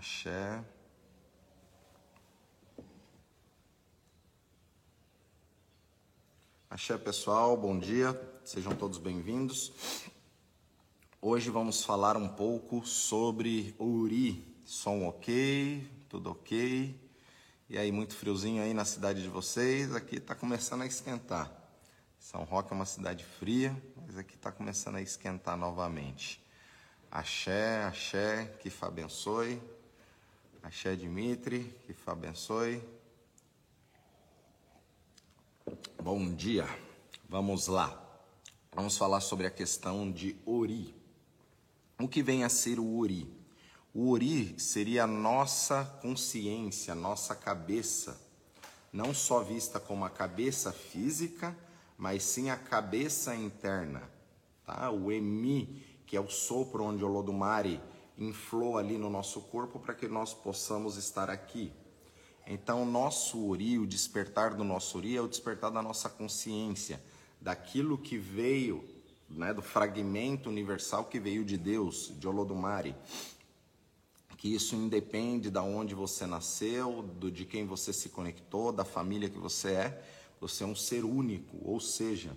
Axé. Axé, pessoal, bom dia, sejam todos bem-vindos. Hoje vamos falar um pouco sobre Uri. Som ok, tudo ok. E aí, muito friozinho aí na cidade de vocês? Aqui está começando a esquentar. São Roque é uma cidade fria, mas aqui está começando a esquentar novamente. Axé, axé, que Fá abençoe. Axé Dimitri, que Fá abençoe. Bom dia, vamos lá. Vamos falar sobre a questão de Ori. O que vem a ser o Ori? O Ori seria a nossa consciência, nossa cabeça, não só vista como a cabeça física, mas sim a cabeça interna. Tá? O Emi, que é o sopro onde o Lodumare inflou ali no nosso corpo para que nós possamos estar aqui. Então, nosso ori, o despertar do nosso ori é o despertar da nossa consciência, daquilo que veio, né, do fragmento universal que veio de Deus, de Olodumare. Que isso independe da onde você nasceu, do de quem você se conectou, da família que você é. Você é um ser único, ou seja,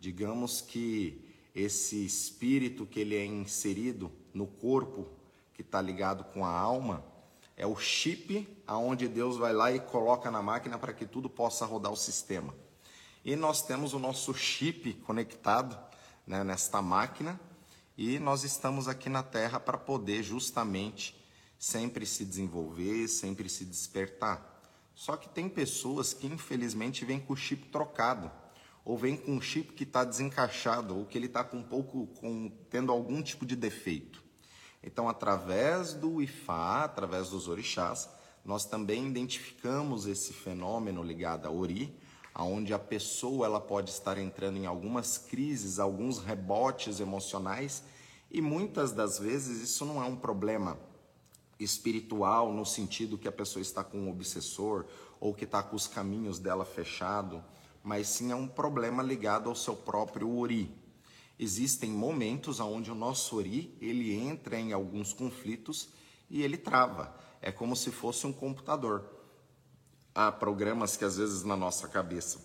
digamos que esse espírito que ele é inserido no corpo que está ligado com a alma, é o chip aonde Deus vai lá e coloca na máquina para que tudo possa rodar o sistema. E nós temos o nosso chip conectado né, nesta máquina e nós estamos aqui na Terra para poder justamente sempre se desenvolver, sempre se despertar. Só que tem pessoas que infelizmente vêm com o chip trocado ou vem com um chip que está desencaixado ou que ele está com um pouco com, tendo algum tipo de defeito. Então, através do Ifá, através dos orixás, nós também identificamos esse fenômeno ligado a Ori, aonde a pessoa ela pode estar entrando em algumas crises, alguns rebotes emocionais, e muitas das vezes isso não é um problema espiritual no sentido que a pessoa está com um obsessor ou que está com os caminhos dela fechado, mas sim é um problema ligado ao seu próprio Ori. Existem momentos onde o nosso ori ele entra em alguns conflitos e ele trava. É como se fosse um computador. Há programas que às vezes na nossa cabeça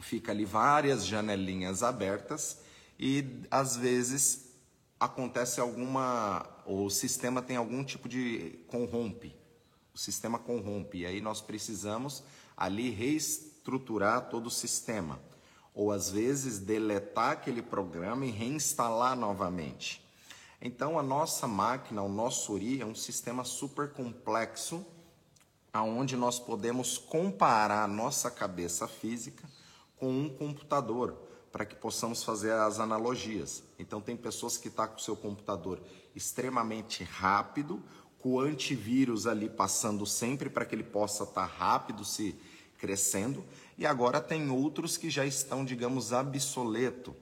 fica ali várias janelinhas abertas e às vezes acontece alguma o sistema tem algum tipo de corrompe. O sistema corrompe e aí nós precisamos ali reestruturar todo o sistema ou às vezes deletar aquele programa e reinstalar novamente. Então a nossa máquina, o nosso ORI é um sistema super complexo aonde nós podemos comparar a nossa cabeça física com um computador para que possamos fazer as analogias. Então tem pessoas que estão tá com o seu computador extremamente rápido, com o antivírus ali passando sempre para que ele possa estar tá rápido se crescendo, e agora tem outros que já estão, digamos, obsoleto.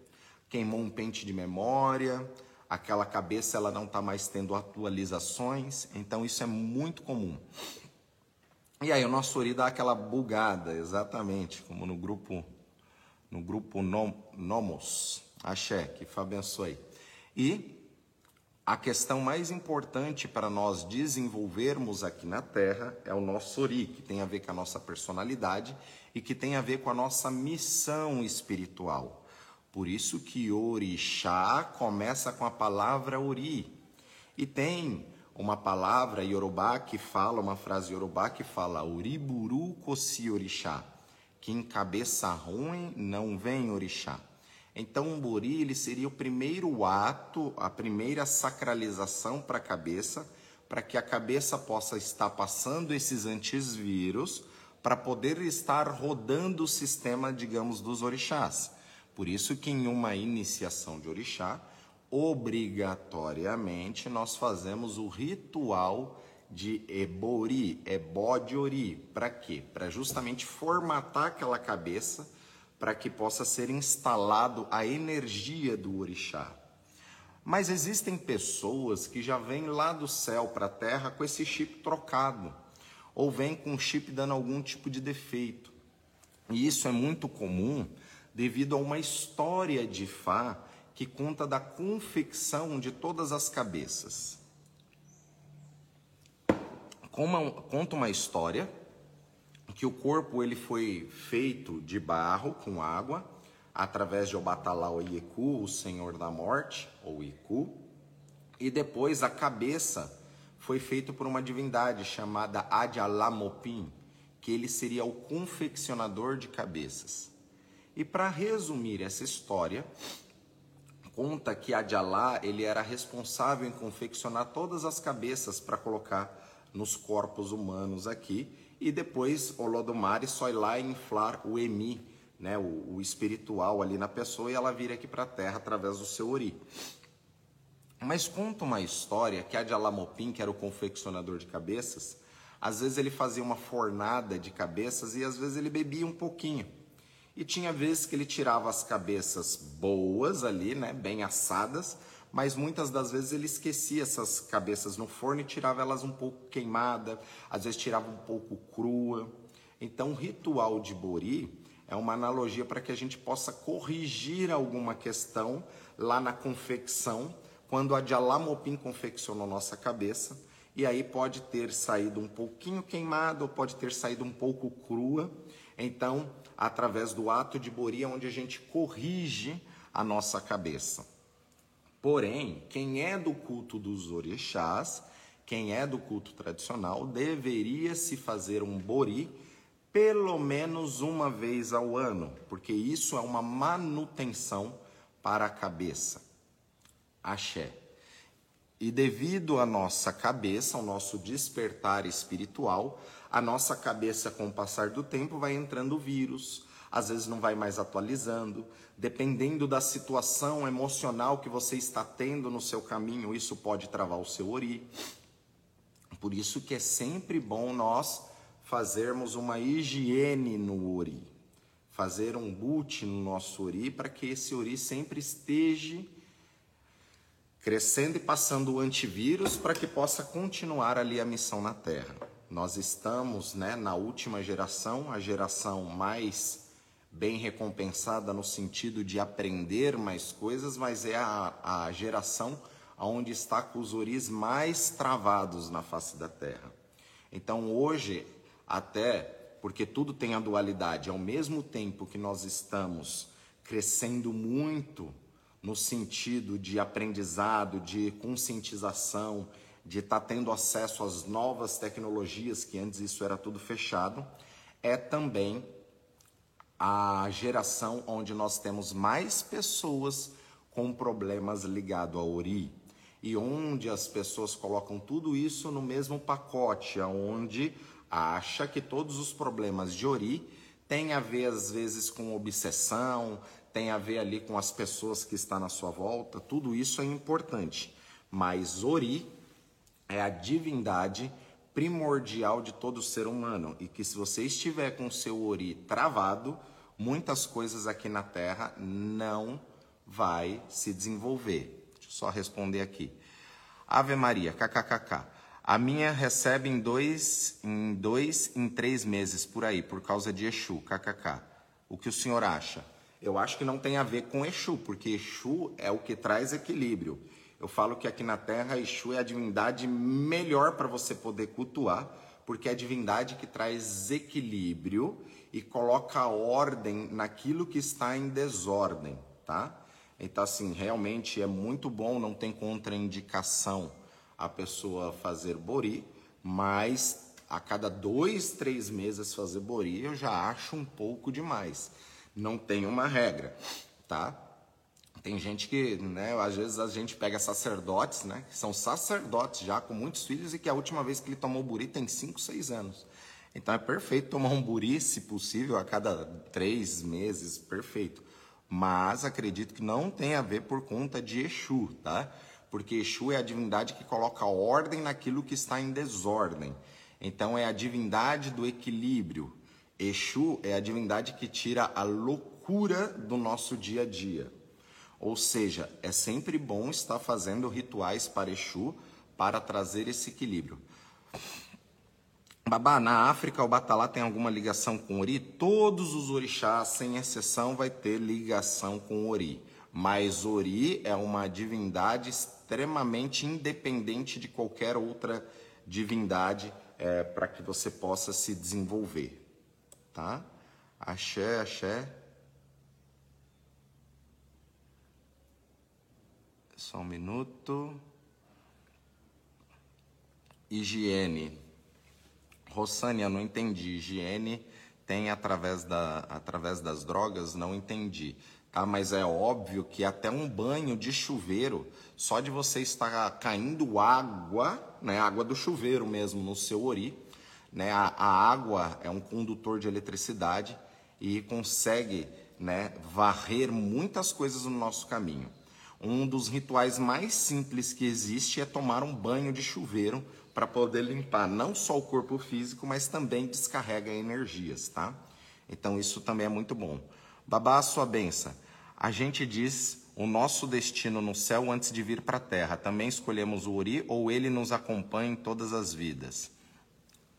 Queimou um pente de memória, aquela cabeça ela não está mais tendo atualizações, então isso é muito comum. E aí o nosso Ori dá aquela bugada, exatamente, como no grupo no grupo Nom, Nomos, Axé, que abençoe. E a questão mais importante para nós desenvolvermos aqui na Terra é o nosso Ori, que tem a ver com a nossa personalidade e que tem a ver com a nossa missão espiritual. Por isso que orixá começa com a palavra ori. E tem uma palavra yorubá que fala, uma frase yorubá que fala oriburu kosi orixá, que em cabeça ruim não vem orixá. Então, o bori ele seria o primeiro ato, a primeira sacralização para a cabeça, para que a cabeça possa estar passando esses antivírus para poder estar rodando o sistema, digamos, dos orixás. Por isso que em uma iniciação de orixá, obrigatoriamente nós fazemos o ritual de ebori, ebodiori. Para quê? Para justamente formatar aquela cabeça para que possa ser instalado a energia do orixá. Mas existem pessoas que já vêm lá do céu para a terra com esse chip trocado ou vem com o chip dando algum tipo de defeito. E isso é muito comum devido a uma história de Fá que conta da confecção de todas as cabeças. conta uma história que o corpo ele foi feito de barro com água através de Obatalá Ieku, o Senhor da Morte, ou Iku, e depois a cabeça foi feita por uma divindade chamada Adyalamopim, que ele seria o confeccionador de cabeças. E para resumir essa história, conta que Adjalá ele era responsável em confeccionar todas as cabeças para colocar nos corpos humanos aqui, e depois Olodumare só ir lá e inflar o Emi, né, o, o espiritual ali na pessoa e ela vira aqui para a terra através do seu ori. Mas conta uma história que a de Alamopim, que era o confeccionador de cabeças, às vezes ele fazia uma fornada de cabeças e às vezes ele bebia um pouquinho. E tinha vezes que ele tirava as cabeças boas ali, né, bem assadas, mas muitas das vezes ele esquecia essas cabeças no forno e tirava elas um pouco queimada, às vezes tirava um pouco crua. Então, o ritual de Bori é uma analogia para que a gente possa corrigir alguma questão lá na confecção, quando a Jalamopim confeccionou nossa cabeça, e aí pode ter saído um pouquinho queimado, ou pode ter saído um pouco crua. Então, através do ato de Bori, é onde a gente corrige a nossa cabeça. Porém, quem é do culto dos orixás, quem é do culto tradicional, deveria se fazer um bori pelo menos uma vez ao ano, porque isso é uma manutenção para a cabeça. Axé. E devido à nossa cabeça, ao nosso despertar espiritual, a nossa cabeça, com o passar do tempo, vai entrando vírus, às vezes não vai mais atualizando, dependendo da situação emocional que você está tendo no seu caminho, isso pode travar o seu ori. Por isso que é sempre bom nós fazermos uma higiene no ori, fazer um boot no nosso ori para que esse ori sempre esteja crescendo e passando o antivírus para que possa continuar ali a missão na Terra. Nós estamos, né, na última geração, a geração mais bem recompensada no sentido de aprender mais coisas, mas é a, a geração onde está com os oris mais travados na face da Terra. Então hoje até porque tudo tem a dualidade, ao mesmo tempo que nós estamos crescendo muito no sentido de aprendizado, de conscientização, de estar tá tendo acesso às novas tecnologias, que antes isso era tudo fechado, é também a geração onde nós temos mais pessoas com problemas ligados ao ORI e onde as pessoas colocam tudo isso no mesmo pacote, onde acha que todos os problemas de Ori têm a ver, às vezes, com obsessão, tem a ver ali com as pessoas que estão na sua volta, tudo isso é importante. Mas Ori é a divindade primordial de todo ser humano e que se você estiver com seu Ori travado, muitas coisas aqui na Terra não vai se desenvolver. Deixa eu só responder aqui. Ave Maria, kkkk. A minha recebe em dois, em dois, em três meses por aí, por causa de Exu, kkk. O que o senhor acha? Eu acho que não tem a ver com Exu, porque Exu é o que traz equilíbrio. Eu falo que aqui na Terra, Exu é a divindade melhor para você poder cultuar, porque é a divindade que traz equilíbrio e coloca ordem naquilo que está em desordem, tá? Então, assim, realmente é muito bom, não tem contraindicação a pessoa fazer bori, mas a cada dois, três meses fazer bori eu já acho um pouco demais. Não tem uma regra, tá? Tem gente que, né, às vezes a gente pega sacerdotes, né, que são sacerdotes já com muitos filhos e que a última vez que ele tomou buri tem 5, 6 anos. Então é perfeito tomar um buri, se possível, a cada três meses, perfeito. Mas acredito que não tem a ver por conta de Exu, tá? porque Exu é a divindade que coloca ordem naquilo que está em desordem. Então é a divindade do equilíbrio. Exu é a divindade que tira a loucura do nosso dia a dia. Ou seja, é sempre bom estar fazendo rituais para Exu para trazer esse equilíbrio. Babá, na África o Batalá tem alguma ligação com Ori? Todos os orixás, sem exceção, vai ter ligação com Ori. Mas Ori é uma divindade extremamente independente de qualquer outra divindade é, para que você possa se desenvolver, tá? Axé, axé. Só um minuto. Higiene. Rossânia, não entendi. Higiene tem através, da, através das drogas? Não entendi. Tá? Mas é óbvio que até um banho de chuveiro, só de você estar caindo água, né, água do chuveiro mesmo no seu ori, né, a, a água é um condutor de eletricidade e consegue né, varrer muitas coisas no nosso caminho. Um dos rituais mais simples que existe é tomar um banho de chuveiro para poder limpar não só o corpo físico, mas também descarrega energias, tá? Então isso também é muito bom. Babá, a sua benção. A gente diz o nosso destino no céu antes de vir para a terra. Também escolhemos o Ori ou ele nos acompanha em todas as vidas.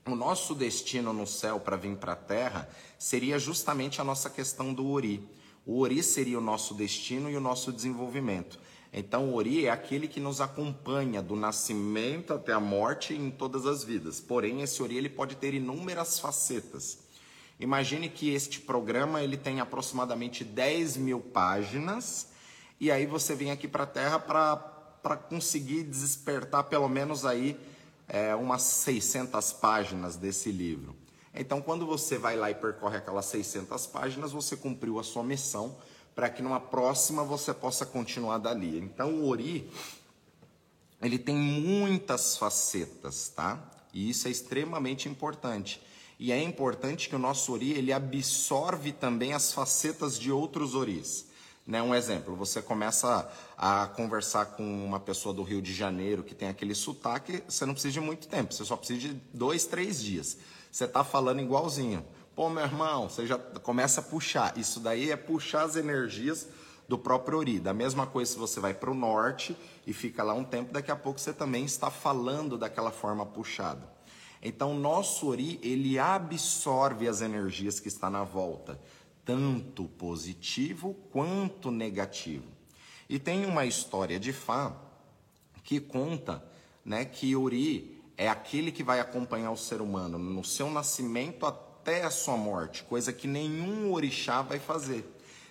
O nosso destino no céu para vir para a terra seria justamente a nossa questão do Ori. O Ori seria o nosso destino e o nosso desenvolvimento. Então, o Ori é aquele que nos acompanha do nascimento até a morte em todas as vidas. Porém, esse Ori ele pode ter inúmeras facetas. Imagine que este programa ele tem aproximadamente 10 mil páginas e aí você vem aqui para a Terra para conseguir despertar pelo menos aí é, umas 600 páginas desse livro. Então, quando você vai lá e percorre aquelas 600 páginas, você cumpriu a sua missão para que numa próxima você possa continuar dali. Então, o Ori, ele tem muitas facetas, tá? E isso é extremamente importante. E é importante que o nosso ori ele absorve também as facetas de outros oris. Né? Um exemplo, você começa a conversar com uma pessoa do Rio de Janeiro que tem aquele sotaque, você não precisa de muito tempo, você só precisa de dois, três dias. Você está falando igualzinho. Pô, meu irmão, você já começa a puxar. Isso daí é puxar as energias do próprio Ori. Da mesma coisa se você vai para o norte e fica lá um tempo, daqui a pouco você também está falando daquela forma puxada. Então, nosso ori, ele absorve as energias que está na volta, tanto positivo quanto negativo. E tem uma história de Fá que conta, né, que ori é aquele que vai acompanhar o ser humano no seu nascimento até a sua morte, coisa que nenhum orixá vai fazer.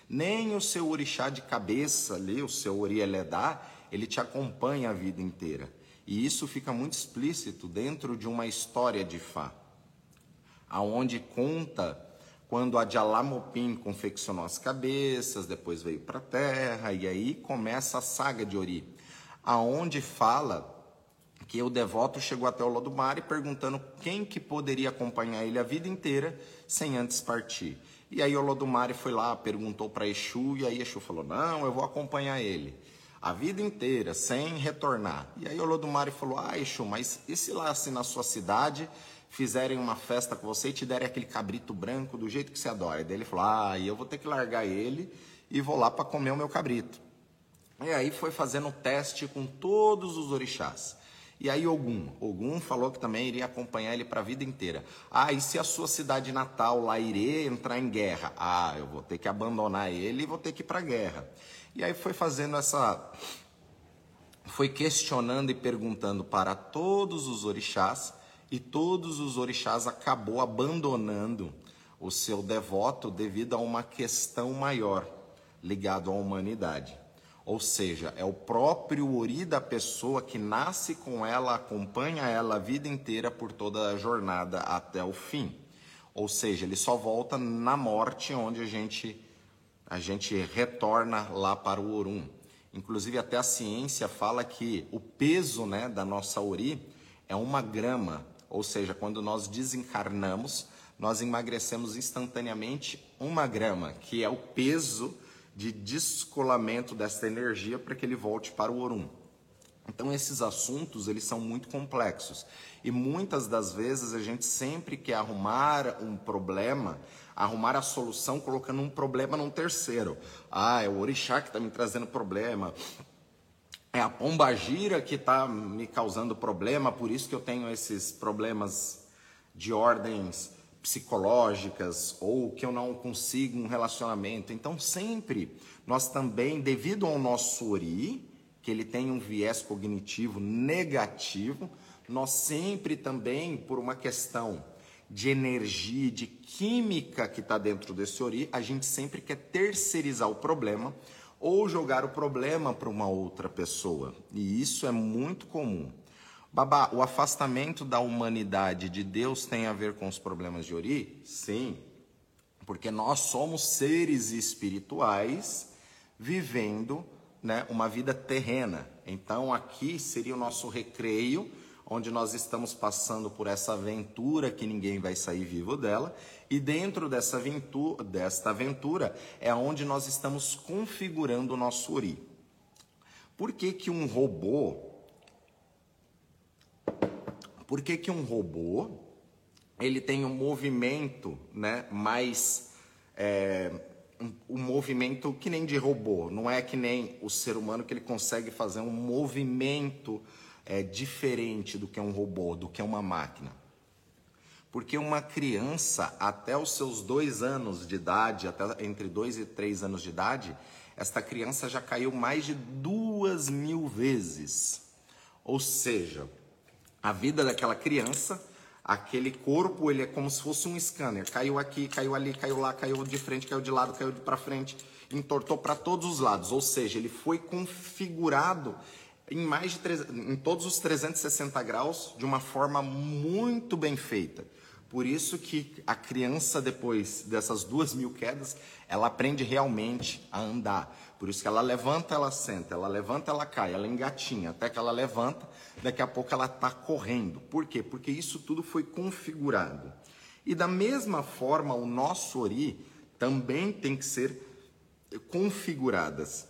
Nem o seu orixá de cabeça ali, o seu ori eledá, ele te acompanha a vida inteira. E isso fica muito explícito dentro de uma história de Fá, aonde conta quando a Jalamopim confeccionou as cabeças, depois veio para a terra, e aí começa a saga de Ori, aonde fala que o devoto chegou até o Lodumare perguntando quem que poderia acompanhar ele a vida inteira sem antes partir. E aí o Lodumare foi lá, perguntou para Exu, e aí Exu falou, não, eu vou acompanhar ele a vida inteira sem retornar. E aí o Lodumare falou: Ah, Exu, mas e se lá assim na sua cidade fizerem uma festa com você e te derem aquele cabrito branco do jeito que você adora? E daí ele falou: Ah, e eu vou ter que largar ele e vou lá para comer o meu cabrito. E aí foi fazendo teste com todos os orixás. E aí Ogum, Ogum falou que também iria acompanhar ele para a vida inteira. Ah, e se a sua cidade natal lá iria entrar em guerra? Ah, eu vou ter que abandonar ele e vou ter que ir para a guerra. E aí foi fazendo essa. Foi questionando e perguntando para todos os orixás, e todos os orixás acabou abandonando o seu devoto devido a uma questão maior ligado à humanidade. Ou seja, é o próprio ori da pessoa que nasce com ela, acompanha ela a vida inteira por toda a jornada até o fim. Ou seja, ele só volta na morte onde a gente a gente retorna lá para o Orum. Inclusive, até a ciência fala que o peso né, da nossa Ori é uma grama, ou seja, quando nós desencarnamos, nós emagrecemos instantaneamente uma grama, que é o peso de descolamento dessa energia para que ele volte para o Orum. Então esses assuntos eles são muito complexos e muitas das vezes a gente sempre quer arrumar um problema arrumar a solução colocando um problema num terceiro. Ah, é o orixá que está me trazendo problema. É a pombagira que está me causando problema, por isso que eu tenho esses problemas de ordens psicológicas ou que eu não consigo um relacionamento. Então, sempre nós também, devido ao nosso ori, que ele tem um viés cognitivo negativo, nós sempre também, por uma questão de energia, de química que está dentro desse ori, a gente sempre quer terceirizar o problema ou jogar o problema para uma outra pessoa. E isso é muito comum. Babá, o afastamento da humanidade de Deus tem a ver com os problemas de Ori? Sim, porque nós somos seres espirituais vivendo né, uma vida terrena. Então aqui seria o nosso recreio, onde nós estamos passando por essa aventura que ninguém vai sair vivo dela, e dentro dessa aventura, desta aventura é onde nós estamos configurando o nosso Ori. Por que, que um robô por que, que um robô ele tem um movimento né, mais. É, um, um, movimento que nem de robô, não é que nem o ser humano que ele consegue fazer um movimento é, diferente do que um robô, do que uma máquina. Porque uma criança, até os seus dois anos de idade, até entre dois e três anos de idade, esta criança já caiu mais de duas mil vezes. Ou seja, a vida daquela criança, aquele corpo, ele é como se fosse um scanner. Caiu aqui, caiu ali, caiu lá, caiu de frente, caiu de lado, caiu para frente, entortou para todos os lados. Ou seja, ele foi configurado em mais de em todos os 360 graus de uma forma muito bem feita. Por isso que a criança, depois dessas duas mil quedas, ela aprende realmente a andar. Por isso que ela levanta, ela senta, ela levanta, ela cai, ela engatinha, até que ela levanta, daqui a pouco ela está correndo. Por quê? Porque isso tudo foi configurado. E da mesma forma, o nosso ori também tem que ser configuradas.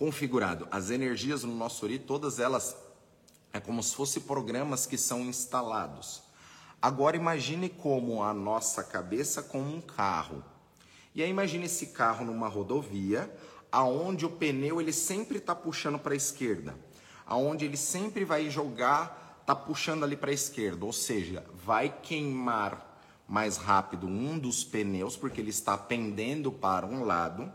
Configurado. As energias no nosso ori, todas elas é como se fossem programas que são instalados. Agora imagine como a nossa cabeça como um carro. E aí imagine esse carro numa rodovia, aonde o pneu ele sempre está puxando para a esquerda, aonde ele sempre vai jogar, está puxando ali para a esquerda, ou seja, vai queimar mais rápido um dos pneus porque ele está pendendo para um lado.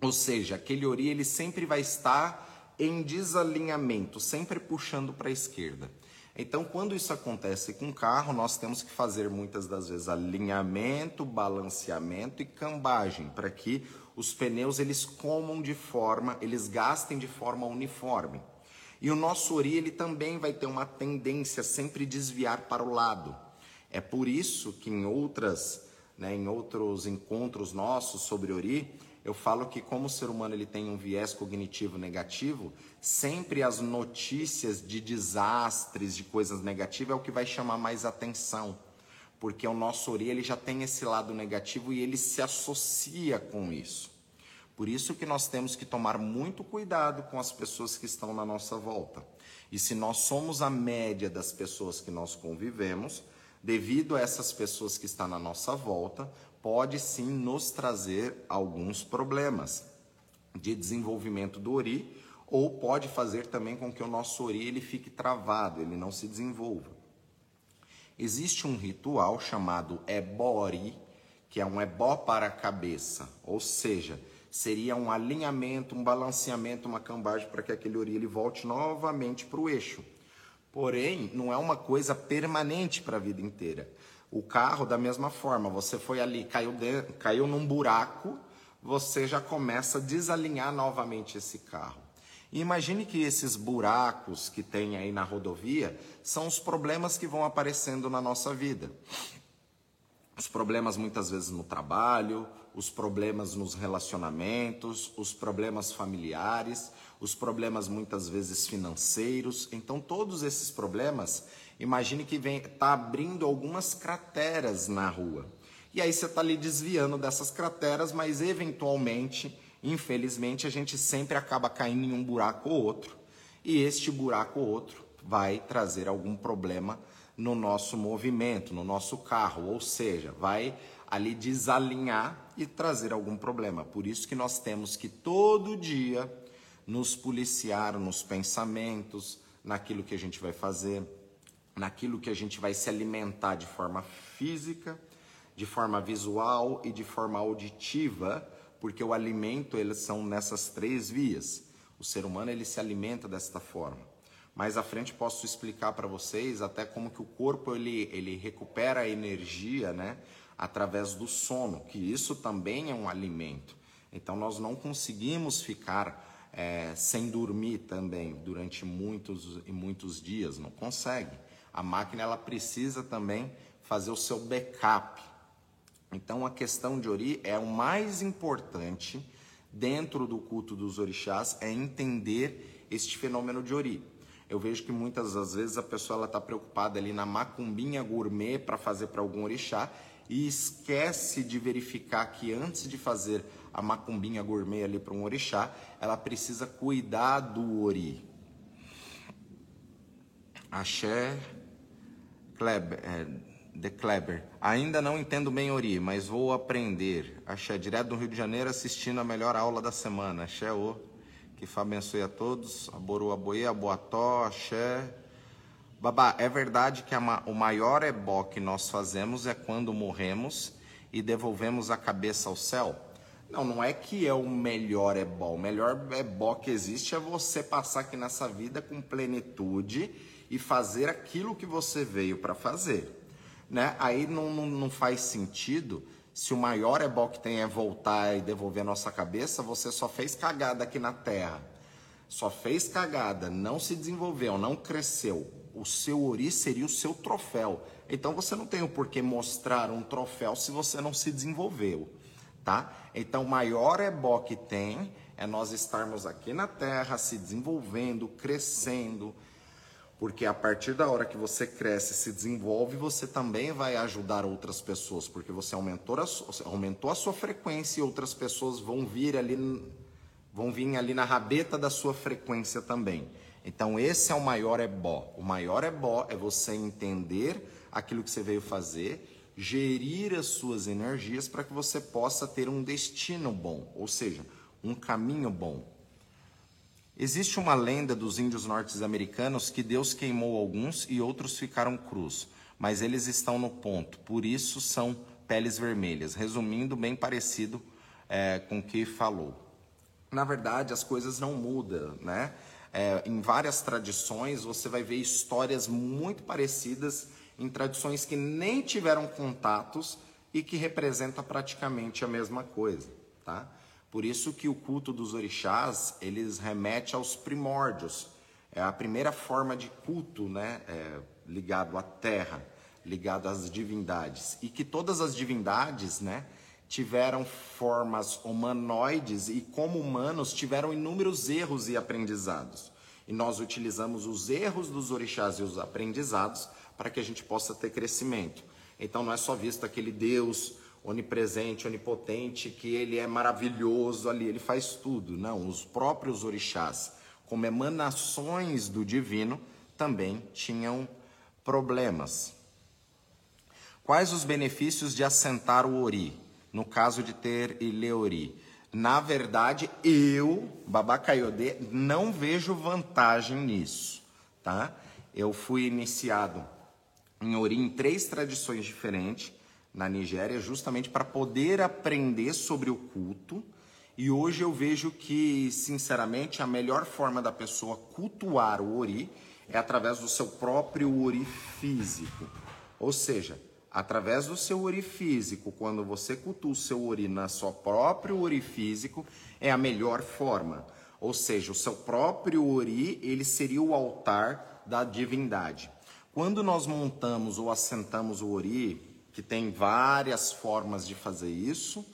Ou seja, aquele ori ele sempre vai estar em desalinhamento, sempre puxando para a esquerda. Então, quando isso acontece com o carro, nós temos que fazer muitas das vezes alinhamento, balanceamento e cambagem para que os pneus eles comam de forma, eles gastem de forma uniforme. E o nosso ori ele também vai ter uma tendência a sempre desviar para o lado. É por isso que em outras, né, em outros encontros nossos sobre ori, eu falo que como o ser humano ele tem um viés cognitivo negativo, sempre as notícias de desastres, de coisas negativas é o que vai chamar mais atenção, porque o nosso ori ele já tem esse lado negativo e ele se associa com isso. Por isso que nós temos que tomar muito cuidado com as pessoas que estão na nossa volta. E se nós somos a média das pessoas que nós convivemos, devido a essas pessoas que estão na nossa volta, pode sim nos trazer alguns problemas de desenvolvimento do ori ou pode fazer também com que o nosso ori ele fique travado, ele não se desenvolva. Existe um ritual chamado ebori, que é um ebó para a cabeça, ou seja, seria um alinhamento, um balanceamento, uma cambagem para que aquele ori ele volte novamente para o eixo. Porém, não é uma coisa permanente para a vida inteira. O carro, da mesma forma, você foi ali, caiu, caiu num buraco, você já começa a desalinhar novamente esse carro. E imagine que esses buracos que tem aí na rodovia são os problemas que vão aparecendo na nossa vida. Os problemas muitas vezes no trabalho, os problemas nos relacionamentos, os problemas familiares, os problemas muitas vezes financeiros. Então, todos esses problemas Imagine que está abrindo algumas crateras na rua. E aí você está ali desviando dessas crateras, mas eventualmente, infelizmente, a gente sempre acaba caindo em um buraco ou outro. E este buraco ou outro vai trazer algum problema no nosso movimento, no nosso carro, ou seja, vai ali desalinhar e trazer algum problema. Por isso que nós temos que todo dia nos policiar nos pensamentos, naquilo que a gente vai fazer, naquilo que a gente vai se alimentar de forma física, de forma visual e de forma auditiva, porque o alimento eles são nessas três vias. O ser humano ele se alimenta desta forma. Mais à frente posso explicar para vocês até como que o corpo ele, ele recupera a energia, né, através do sono, que isso também é um alimento. Então nós não conseguimos ficar é, sem dormir também durante muitos e muitos dias, não consegue. A máquina ela precisa também fazer o seu backup. Então a questão de ori é o mais importante dentro do culto dos orixás é entender este fenômeno de ori. Eu vejo que muitas das vezes a pessoa está preocupada ali na macumbinha gourmet para fazer para algum orixá e esquece de verificar que antes de fazer a macumbinha gourmet ali para um orixá, ela precisa cuidar do ori. Axé É, de Kleber. Ainda não entendo bem ori, mas vou aprender. Axé, direto do Rio de Janeiro, assistindo a melhor aula da semana. Axé, o. Que Fá abençoe a todos. Aboru Aboê, Aboató, Axé. Babá, é verdade que o maior ebó que nós fazemos é quando morremos e devolvemos a cabeça ao céu? Não, não é que é o melhor ebó. O melhor ebó que existe é você passar aqui nessa vida com plenitude e fazer aquilo que você veio para fazer. Né? Aí não, não, não faz sentido se o maior ebó que tem é voltar e devolver a nossa cabeça, você só fez cagada aqui na terra. Só fez cagada, não se desenvolveu, não cresceu. O seu ori seria o seu troféu. Então você não tem o porquê mostrar um troféu se você não se desenvolveu, tá? Então o maior ebó que tem é nós estarmos aqui na terra se desenvolvendo, crescendo, porque a partir da hora que você cresce, se desenvolve, você também vai ajudar outras pessoas, porque você aumentou a, aumentou a sua frequência e outras pessoas vão vir ali vão vir ali na rabeta da sua frequência também. Então esse é o maior ebó. O maior ebó é você entender aquilo que você veio fazer, gerir as suas energias para que você possa ter um destino bom, ou seja, um caminho bom. Existe uma lenda dos índios norte-americanos que Deus queimou alguns e outros ficaram crus, mas eles estão no ponto, por isso são peles vermelhas. Resumindo, bem parecido é, com o que falou. Na verdade, as coisas não mudam, né? É, em várias tradições você vai ver histórias muito parecidas em tradições que nem tiveram contatos e que representam praticamente a mesma coisa, tá? Por isso que o culto dos orixás, eles remete aos primórdios. É a primeira forma de culto, né, é, ligado à terra, ligado às divindades. E que todas as divindades, né, tiveram formas humanoides e como humanos tiveram inúmeros erros e aprendizados. E nós utilizamos os erros dos orixás e os aprendizados para que a gente possa ter crescimento. Então não é só visto aquele Deus onipresente, onipotente, que ele é maravilhoso ali, ele faz tudo. Não, os próprios orixás, como emanações do divino, também tinham problemas. Quais os benefícios de assentar o ori, no caso de ter ileori? Na verdade, eu, Babacaiodê, não vejo vantagem nisso, tá? Eu fui iniciado em ori em três tradições diferentes na Nigéria justamente para poder aprender sobre o culto. E hoje eu vejo que, sinceramente, a melhor forma da pessoa cultuar o Ori é através do seu próprio Ori físico. Ou seja, através do seu Ori físico, quando você cultua o seu Ori na sua próprio Ori físico, é a melhor forma. Ou seja, o seu próprio Ori, ele seria o altar da divindade. Quando nós montamos ou assentamos o Ori, que tem várias formas de fazer isso,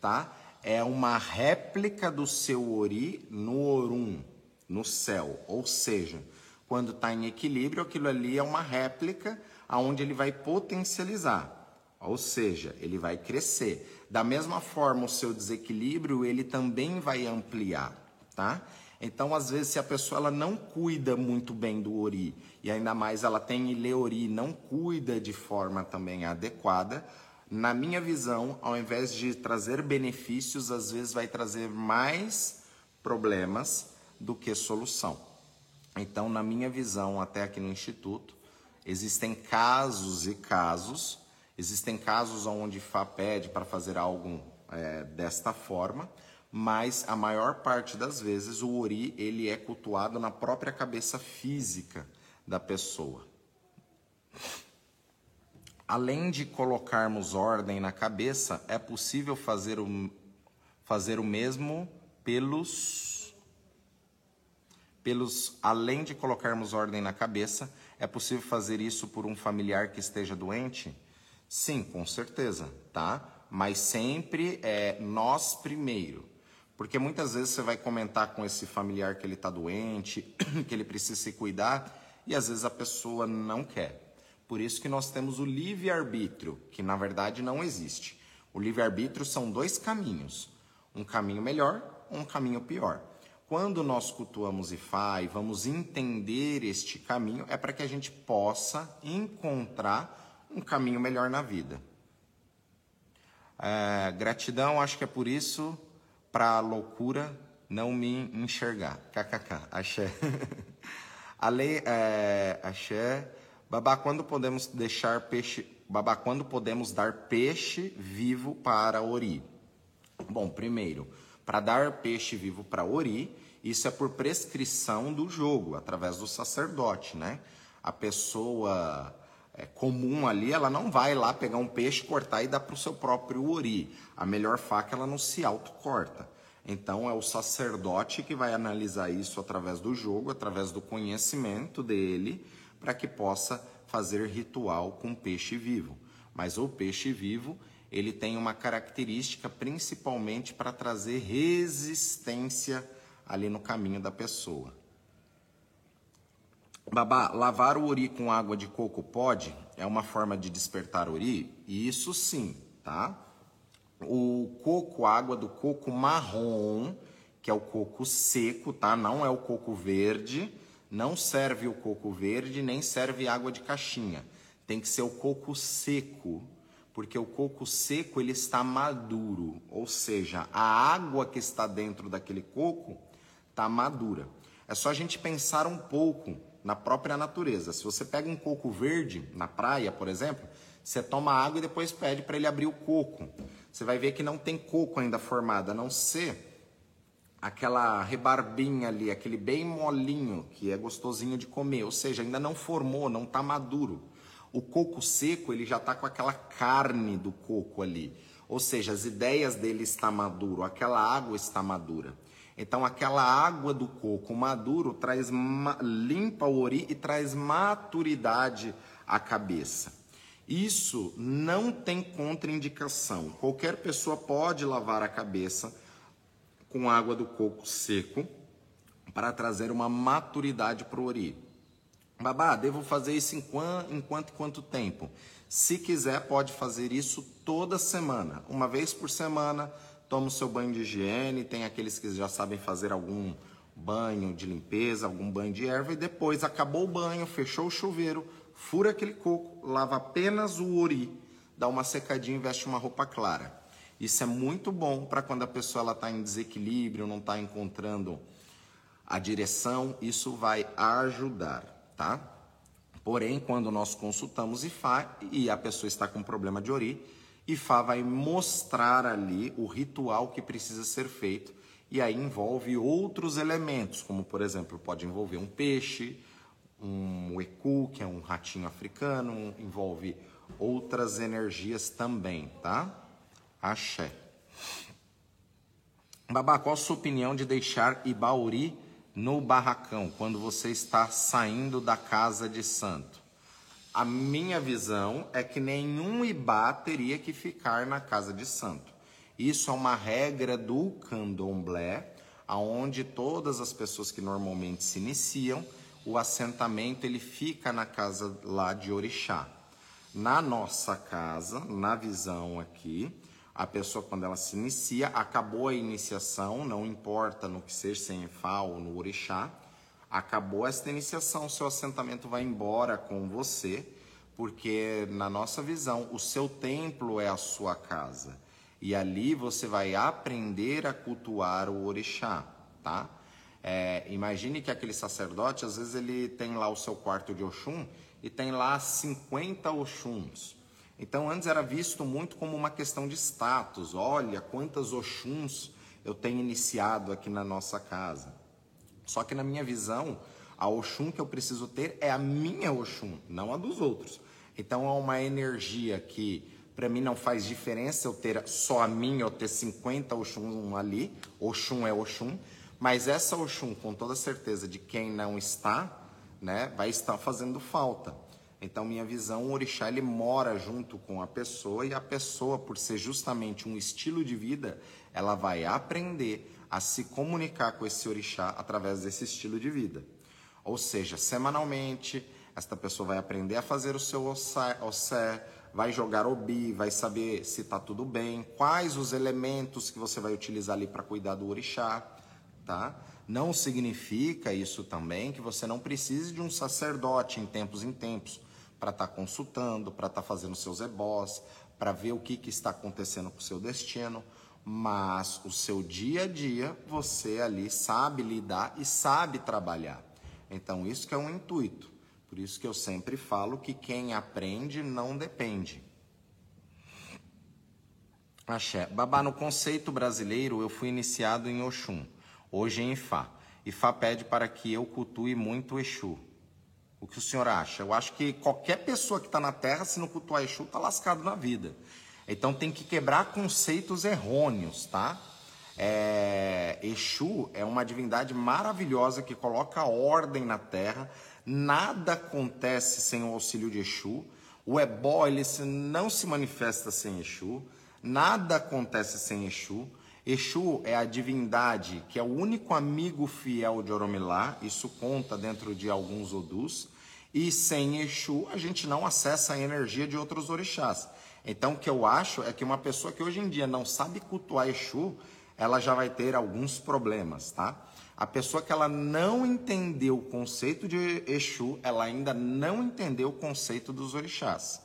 tá? É uma réplica do seu ori no orum, no céu. Ou seja, quando está em equilíbrio, aquilo ali é uma réplica aonde ele vai potencializar. Ou seja, ele vai crescer. Da mesma forma, o seu desequilíbrio, ele também vai ampliar, tá? Então, às vezes, se a pessoa ela não cuida muito bem do ori, e ainda mais ela tem ileori, não cuida de forma também adequada, na minha visão, ao invés de trazer benefícios, às vezes vai trazer mais problemas do que solução. Então, na minha visão, até aqui no Instituto, existem casos e casos, existem casos onde Fá pede para fazer algo é, desta forma, mas a maior parte das vezes o ori ele é cultuado na própria cabeça física da pessoa. Além de colocarmos ordem na cabeça, é possível fazer o, fazer o mesmo pelos pelos além de colocarmos ordem na cabeça, é possível fazer isso por um familiar que esteja doente? Sim, com certeza, tá? Mas sempre é nós primeiro. Porque muitas vezes você vai comentar com esse familiar que ele está doente, que ele precisa se cuidar, e às vezes a pessoa não quer. Por isso que nós temos o livre-arbítrio, que na verdade não existe. O livre-arbítrio são dois caminhos: um caminho melhor, um caminho pior. Quando nós cultuamos Ifá e vamos entender este caminho, é para que a gente possa encontrar um caminho melhor na vida. É, gratidão, acho que é por isso, para a loucura não me enxergar. KKK, axé. a lei, é, axé. Babá, quando podemos deixar peixe. Babá, quando podemos dar peixe vivo para Ori? Bom, primeiro, para dar peixe vivo para Ori, isso é por prescrição do jogo, através do sacerdote, né? A pessoa é, comum ali, ela não vai lá pegar um peixe, cortar e dar para o seu próprio Ori. A melhor faca, ela não se autocorta. Então, é o sacerdote que vai analisar isso através do jogo, através do conhecimento dele, para que possa fazer ritual com peixe vivo. Mas o peixe vivo, ele tem uma característica principalmente para trazer resistência ali no caminho da pessoa. Babá, lavar o ori com água de coco pode? É uma forma de despertar ori? Isso sim, tá? O coco, a água do coco marrom, que é o coco seco, tá? Não é o coco verde, não serve o coco verde, nem serve água de caixinha. Tem que ser o coco seco, porque o coco seco ele está maduro, ou seja, a água que está dentro daquele coco está madura. É só a gente pensar um pouco na própria natureza. Se você pega um coco verde na praia, por exemplo, você toma água e depois pede para ele abrir o coco. Você vai ver que não tem coco ainda formado, a não ser aquela rebarbinha ali, aquele bem molinho, que é gostosinho de comer, ou seja, ainda não formou, não está maduro. O coco seco, ele já está com aquela carne do coco ali. Ou seja, as ideias dele estão maduro, aquela água está madura. Então, aquela água do coco maduro traz limpa o ori e traz maturidade à cabeça. Isso não tem contraindicação. Qualquer pessoa pode lavar a cabeça com água do coco seco para trazer uma maturidade para o ori. Babá, devo fazer isso em quanto, em quanto quanto tempo? Se quiser, pode fazer isso toda semana, uma vez por semana. Toma o seu banho de higiene. Tem aqueles que já sabem fazer algum banho de limpeza, algum banho de erva e depois acabou o banho, fechou o chuveiro, fura aquele coco, lava apenas o ori, dá uma secadinha e veste uma roupa clara. Isso é muito bom para quando a pessoa está em desequilíbrio, não está encontrando a direção, isso vai ajudar tá? Porém, quando nós consultamos IFA e a pessoa está com problema de ori, IFA vai mostrar ali o ritual que precisa ser feito e aí envolve outros elementos, como por exemplo, pode envolver um peixe, um ecu, que é um ratinho africano, envolve outras energias também, tá? Axé. Babá, qual a sua opinião de deixar Ibauri no barracão, quando você está saindo da casa de santo. A minha visão é que nenhum ibá teria que ficar na casa de santo. Isso é uma regra do candomblé, aonde todas as pessoas que normalmente se iniciam, o assentamento ele fica na casa lá de orixá. Na nossa casa, na visão aqui, a pessoa, quando ela se inicia, acabou a iniciação, não importa no que seja, sem Efá ou no Orixá, acabou esta iniciação, seu assentamento vai embora com você, porque na nossa visão, o seu templo é a sua casa. E ali você vai aprender a cultuar o orixá, tá? É, imagine que aquele sacerdote, às vezes ele tem lá o seu quarto de Oxum e tem lá 50 Oxuns. Então, antes era visto muito como uma questão de status. Olha quantas Oxuns eu tenho iniciado aqui na nossa casa. Só que na minha visão, a Oxum que eu preciso ter é a minha Oxum, não a dos outros. Então é uma energia que para mim não faz diferença eu ter só a minha ou ter 50 Oxum ali. Oxum é Oxum. Mas essa Oxum, com toda certeza de quem não está, né, vai estar fazendo falta. Então, minha visão, o orixá ele mora junto com a pessoa e a pessoa, por ser justamente um estilo de vida, ela vai aprender a se comunicar com esse orixá através desse estilo de vida. Ou seja, semanalmente, esta pessoa vai aprender a fazer o seu ossé, vai jogar obi, vai saber se está tudo bem, quais os elementos que você vai utilizar ali para cuidar do orixá, tá? Não significa isso também que você não precise de um sacerdote em tempos em tempos para estar tá consultando, para estar tá fazendo seus ebós, para ver o que, que está acontecendo com o seu destino, mas o seu dia a dia você ali sabe lidar e sabe trabalhar. Então, isso que é um intuito. Por isso que eu sempre falo que quem aprende não depende. Axé. Babá, no conceito brasileiro, eu fui iniciado em Oxum, hoje em Ifá. Ifá pede para que eu cultue muito Exu. O que o senhor acha? Eu acho que qualquer pessoa que está na Terra, se não cultuar Exu, está lascado na vida. Então tem que quebrar conceitos errôneos, tá? É, Exu é uma divindade maravilhosa que coloca ordem na Terra. Nada acontece sem o auxílio de Exu. O Ebó ele não se manifesta sem Exu. Nada acontece sem Exu. Exu é a divindade que é o único amigo fiel de Oromilá, isso conta dentro de alguns odus. E sem Exu, a gente não acessa a energia de outros orixás. Então, o que eu acho é que uma pessoa que hoje em dia não sabe cultuar Exu, ela já vai ter alguns problemas, tá? A pessoa que ela não entendeu o conceito de Exu, ela ainda não entendeu o conceito dos orixás,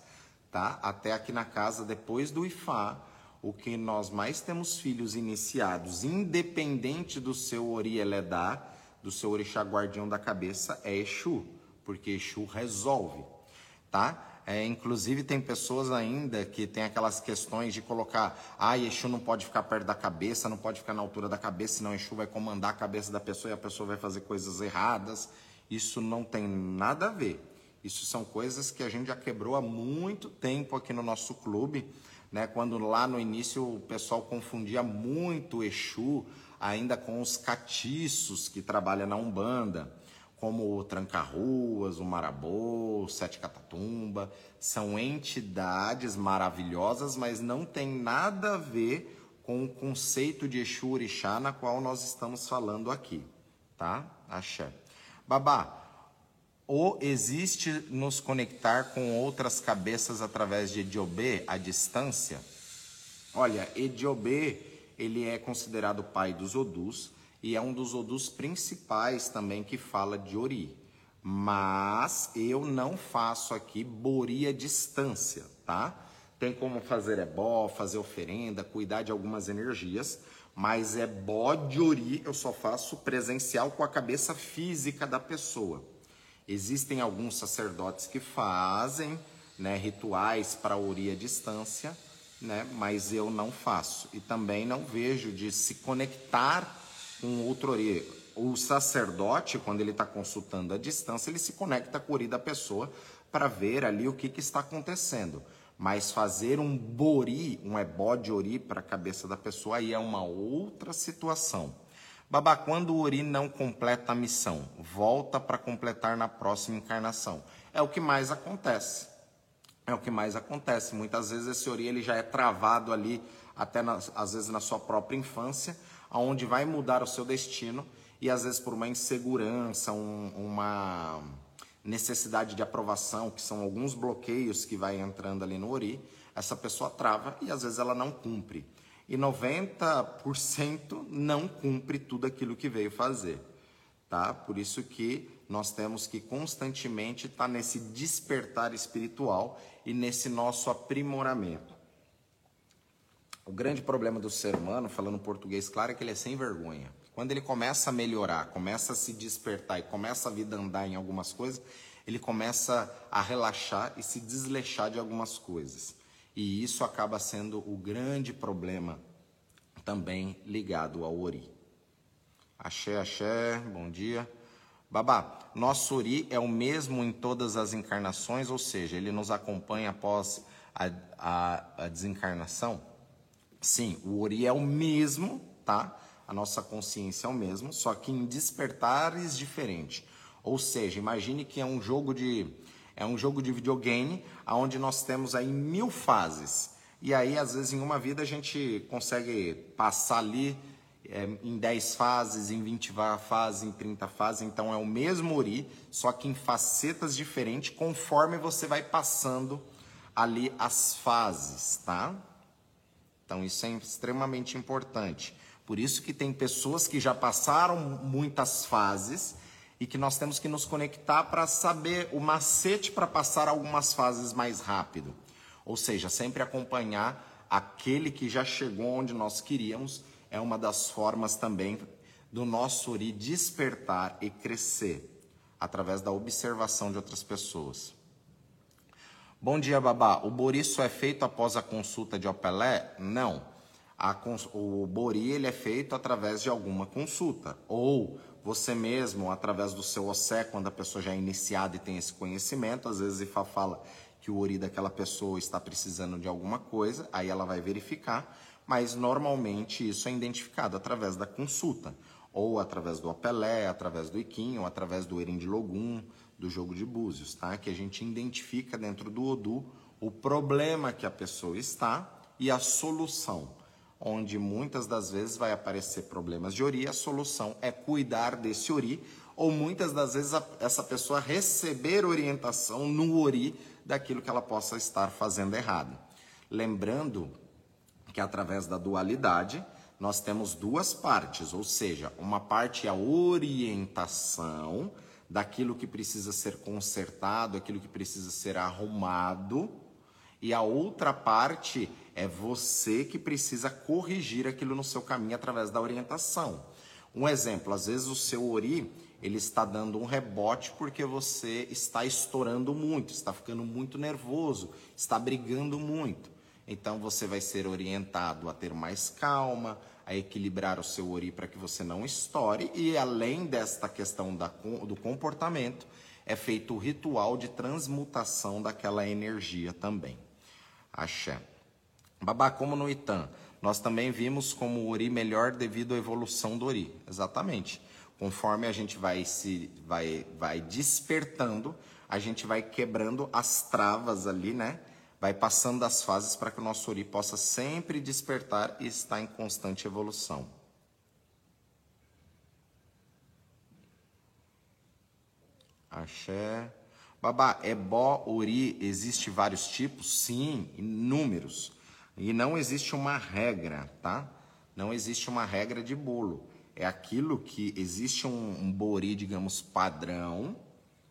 tá? Até aqui na casa, depois do Ifá, o que nós mais temos filhos iniciados, independente do seu Ori Eledá, do seu orixá guardião da cabeça, é Exu porque Exu resolve, tá? É, inclusive tem pessoas ainda que tem aquelas questões de colocar, ah, Exu não pode ficar perto da cabeça, não pode ficar na altura da cabeça, senão Exu vai comandar a cabeça da pessoa e a pessoa vai fazer coisas erradas. Isso não tem nada a ver. Isso são coisas que a gente já quebrou há muito tempo aqui no nosso clube, né? Quando lá no início o pessoal confundia muito Exu ainda com os catiços que trabalham na Umbanda como o Tranca-Ruas, o Marabô, o Sete Catatumba, são entidades maravilhosas, mas não tem nada a ver com o conceito de Exu Orixá na qual nós estamos falando aqui, tá? Axé. Babá, ou existe nos conectar com outras cabeças através de Ediobê à distância? Olha, Ediobê, ele é considerado pai dos Odus, e é um dos odus principais também que fala de ori. Mas eu não faço aqui bori à distância, tá? Tem como fazer ebó, fazer oferenda, cuidar de algumas energias, mas ebó de ori eu só faço presencial com a cabeça física da pessoa. Existem alguns sacerdotes que fazem né, rituais para ori à distância, né, mas eu não faço. E também não vejo de se conectar um outro ori. O sacerdote, quando ele está consultando à distância, ele se conecta com o ori da pessoa para ver ali o que, que está acontecendo. Mas fazer um bori, um ebó de ori para a cabeça da pessoa, aí é uma outra situação. Babá, quando o ori não completa a missão, volta para completar na próxima encarnação. É o que mais acontece. É o que mais acontece. Muitas vezes esse ori ele já é travado ali, até às vezes na sua própria infância, aonde vai mudar o seu destino e às vezes por uma insegurança, um, uma necessidade de aprovação, que são alguns bloqueios que vai entrando ali no Ori, essa pessoa trava e às vezes ela não cumpre. E 90% não cumpre tudo aquilo que veio fazer. Tá? Por isso que nós temos que constantemente estar tá nesse despertar espiritual e nesse nosso aprimoramento. O grande problema do ser humano, falando português claro, é que ele é sem vergonha. Quando ele começa a melhorar, começa a se despertar e começa a vida andar em algumas coisas, ele começa a relaxar e se desleixar de algumas coisas. E isso acaba sendo o grande problema também ligado ao Ori. Axé, axé, bom dia. Babá, nosso Ori é o mesmo em todas as encarnações, ou seja, ele nos acompanha após a, a, a desencarnação? Sim, o Ori é o mesmo, tá? A nossa consciência é o mesmo, só que em despertares diferentes. Ou seja, imagine que é um jogo de é um jogo de videogame onde nós temos aí mil fases. E aí, às vezes, em uma vida a gente consegue passar ali é, em 10 fases, em 20 fases, em 30 fases. Então, é o mesmo Ori, só que em facetas diferentes, conforme você vai passando ali as fases, tá? Então, isso é extremamente importante. Por isso que tem pessoas que já passaram muitas fases e que nós temos que nos conectar para saber o macete para passar algumas fases mais rápido. Ou seja, sempre acompanhar aquele que já chegou onde nós queríamos é uma das formas também do nosso Ori despertar e crescer através da observação de outras pessoas. Bom dia, Babá. O Bori só é feito após a consulta de Opelé? Não. A, o Bori ele é feito através de alguma consulta. Ou você mesmo, através do seu OSE, quando a pessoa já é iniciada e tem esse conhecimento, às vezes IFA fala que o Ori daquela pessoa está precisando de alguma coisa, aí ela vai verificar, mas normalmente isso é identificado através da consulta, ou através do Apelé, através do Iquim, ou através do Erindilogum, do jogo de búzios, tá? Que a gente identifica dentro do Odu o problema que a pessoa está e a solução, onde muitas das vezes vai aparecer problemas de ori, a solução é cuidar desse ori, ou muitas das vezes a, essa pessoa receber orientação no ori daquilo que ela possa estar fazendo errado. Lembrando que através da dualidade nós temos duas partes, ou seja, uma parte é a orientação, daquilo que precisa ser consertado, aquilo que precisa ser arrumado, e a outra parte é você que precisa corrigir aquilo no seu caminho através da orientação. Um exemplo, às vezes o seu ori, ele está dando um rebote porque você está estourando muito, está ficando muito nervoso, está brigando muito. Então você vai ser orientado a ter mais calma, a equilibrar o seu ori para que você não estoure. E além desta questão da, do comportamento, é feito o ritual de transmutação daquela energia também. Axé. Babá, como no Itan, nós também vimos como o ori melhor devido à evolução do ori. Exatamente. Conforme a gente vai se vai, vai despertando, a gente vai quebrando as travas ali, né? Vai passando das fases para que o nosso Ori possa sempre despertar e estar em constante evolução. Axé. Babá, ebó, ori, existe vários tipos? Sim, inúmeros. E não existe uma regra, tá? Não existe uma regra de bolo. É aquilo que existe um, um bori, digamos, padrão,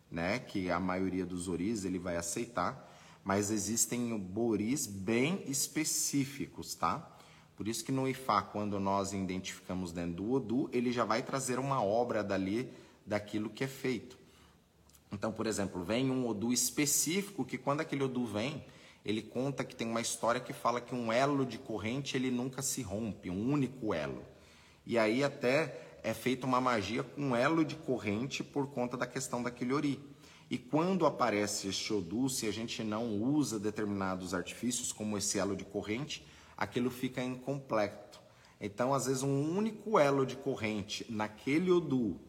né? Que a maioria dos oris ele vai aceitar mas existem boris bem específicos, tá? Por isso que no IFA, quando nós identificamos dentro do Odu, ele já vai trazer uma obra dali, daquilo que é feito. Então, por exemplo, vem um Odu específico que quando aquele Odu vem, ele conta que tem uma história que fala que um elo de corrente ele nunca se rompe, um único elo. E aí até é feita uma magia com elo de corrente por conta da questão daquele ori. E quando aparece este Odu, se a gente não usa determinados artifícios, como esse elo de corrente, aquilo fica incompleto. Então, às vezes, um único elo de corrente naquele Odu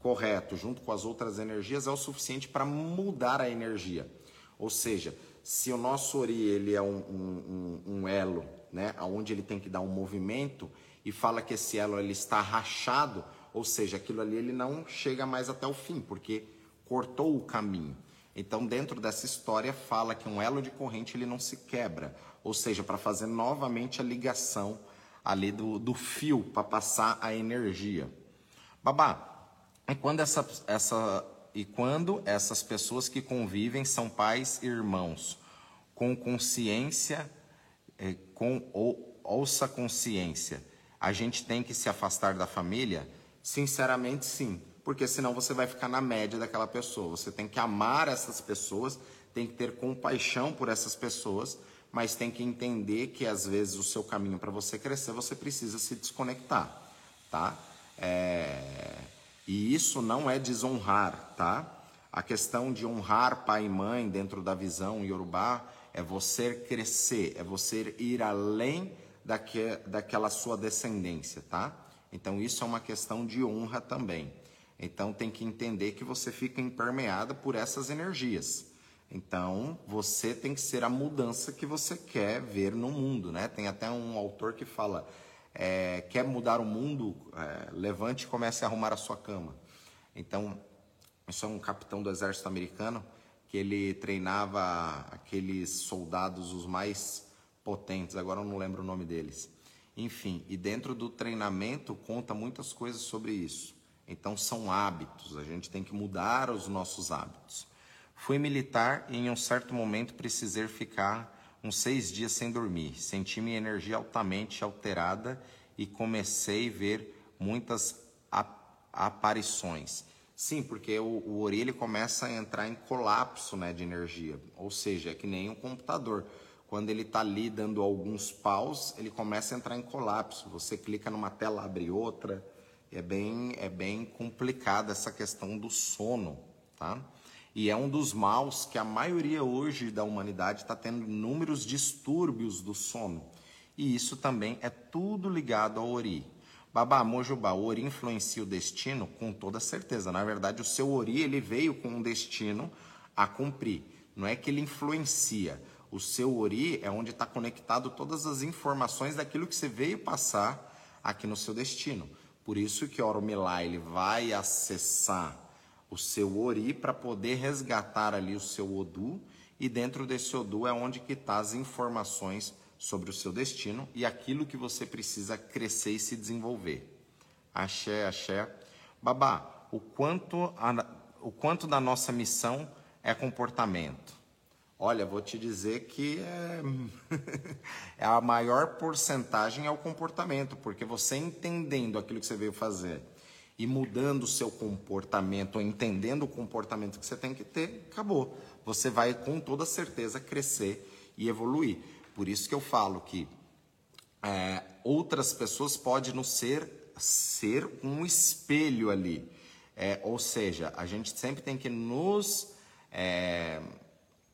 correto, junto com as outras energias, é o suficiente para mudar a energia. Ou seja, se o nosso Ori ele é um, um, um, elo, né, onde ele tem que dar um movimento, e fala que esse elo ele está rachado, ou seja, aquilo ali ele não chega mais até o fim, porque cortou o caminho. Então, dentro dessa história, fala que um elo de corrente ele não se quebra, ou seja, para fazer novamente a ligação ali do, do fio para passar a energia. Babá, e quando, essa, essa, e quando essas pessoas que convivem são pais e irmãos, com consciência, eh, com ou, ouça consciência, a gente tem que se afastar da família? Sinceramente, sim porque senão você vai ficar na média daquela pessoa. Você tem que amar essas pessoas, tem que ter compaixão por essas pessoas, mas tem que entender que às vezes o seu caminho para você crescer, você precisa se desconectar, tá? É... E isso não é desonrar, tá? A questão de honrar pai e mãe dentro da visão Yorubá é você crescer, é você ir além daque, daquela sua descendência, tá? Então isso é uma questão de honra também. Então tem que entender que você fica impermeada por essas energias. Então você tem que ser a mudança que você quer ver no mundo, né? Tem até um autor que fala: é, quer mudar o mundo, é, levante e comece a arrumar a sua cama. Então isso é um capitão do exército americano que ele treinava aqueles soldados os mais potentes. Agora eu não lembro o nome deles. Enfim, e dentro do treinamento conta muitas coisas sobre isso. Então são hábitos, a gente tem que mudar os nossos hábitos. Fui militar e em um certo momento precisei ficar uns seis dias sem dormir. Senti minha energia altamente alterada e comecei a ver muitas aparições. Sim, porque o, o Ori ele começa a entrar em colapso né, de energia, ou seja, é que nem um computador quando ele está ali dando alguns paus, ele começa a entrar em colapso. Você clica numa tela, abre outra. É bem, é bem complicada essa questão do sono, tá? E é um dos maus que a maioria hoje da humanidade está tendo inúmeros distúrbios do sono. E isso também é tudo ligado ao Ori. Babá, Mojubá, o Ori influencia o destino? Com toda certeza. Na verdade, o seu Ori ele veio com um destino a cumprir. Não é que ele influencia. O seu Ori é onde está conectado todas as informações daquilo que você veio passar aqui no seu destino. Por isso que Oromilá ele vai acessar o seu Ori para poder resgatar ali o seu Odu e dentro desse Odu é onde que tá as informações sobre o seu destino e aquilo que você precisa crescer e se desenvolver. Axé, axé. Babá, o quanto, a, o quanto da nossa missão é comportamento? Olha, vou te dizer que é, é a maior porcentagem é o comportamento, porque você entendendo aquilo que você veio fazer e mudando o seu comportamento, ou entendendo o comportamento que você tem que ter, acabou. Você vai com toda certeza crescer e evoluir. Por isso que eu falo que é, outras pessoas podem nos ser, ser um espelho ali. É, ou seja, a gente sempre tem que nos. É,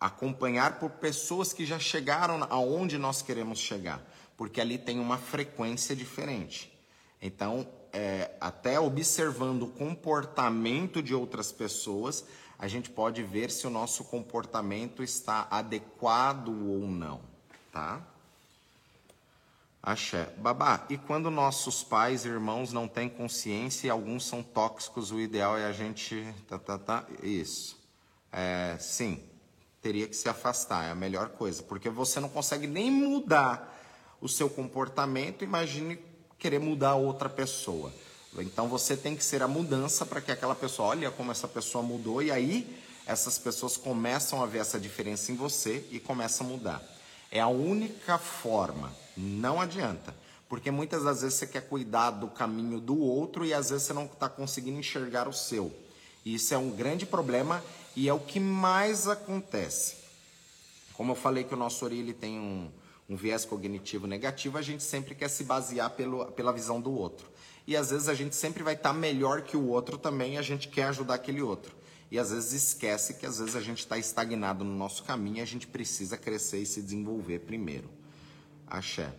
acompanhar por pessoas que já chegaram aonde nós queremos chegar, porque ali tem uma frequência diferente. Então, é, até observando o comportamento de outras pessoas, a gente pode ver se o nosso comportamento está adequado ou não, tá? Axé. Babá, e quando nossos pais e irmãos não têm consciência e alguns são tóxicos, o ideal é a gente. Tá, tá, tá. Isso. É, sim, teria que se afastar, é a melhor coisa, porque você não consegue nem mudar o seu comportamento, imagine querer mudar outra pessoa. Então você tem que ser a mudança para que aquela pessoa, olha como essa pessoa mudou, e aí essas pessoas começam a ver essa diferença em você e começam a mudar. É a única forma, não adianta. Porque muitas das vezes você quer cuidar do caminho do outro e às vezes você não está conseguindo enxergar o seu. E isso é um grande problema e é o que mais acontece. Como eu falei que o nosso Ori ele tem um, um viés cognitivo negativo, a gente sempre quer se basear pelo, pela visão do outro. E às vezes a gente sempre vai estar tá melhor que o outro também e a gente quer ajudar aquele outro. E às vezes esquece que às vezes a gente está estagnado no nosso caminho e a gente precisa crescer e se desenvolver primeiro. Axé.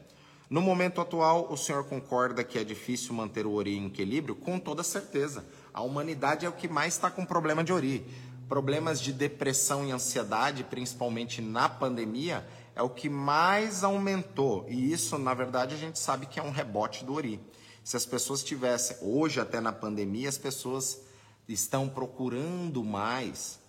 No momento atual, o senhor concorda que é difícil manter o Ori em equilíbrio? Com toda certeza. A humanidade é o que mais está com problema de Ori problemas de depressão e ansiedade, principalmente na pandemia, é o que mais aumentou. E isso, na verdade, a gente sabe que é um rebote do Ori. Se as pessoas tivessem, hoje até na pandemia, as pessoas estão procurando mais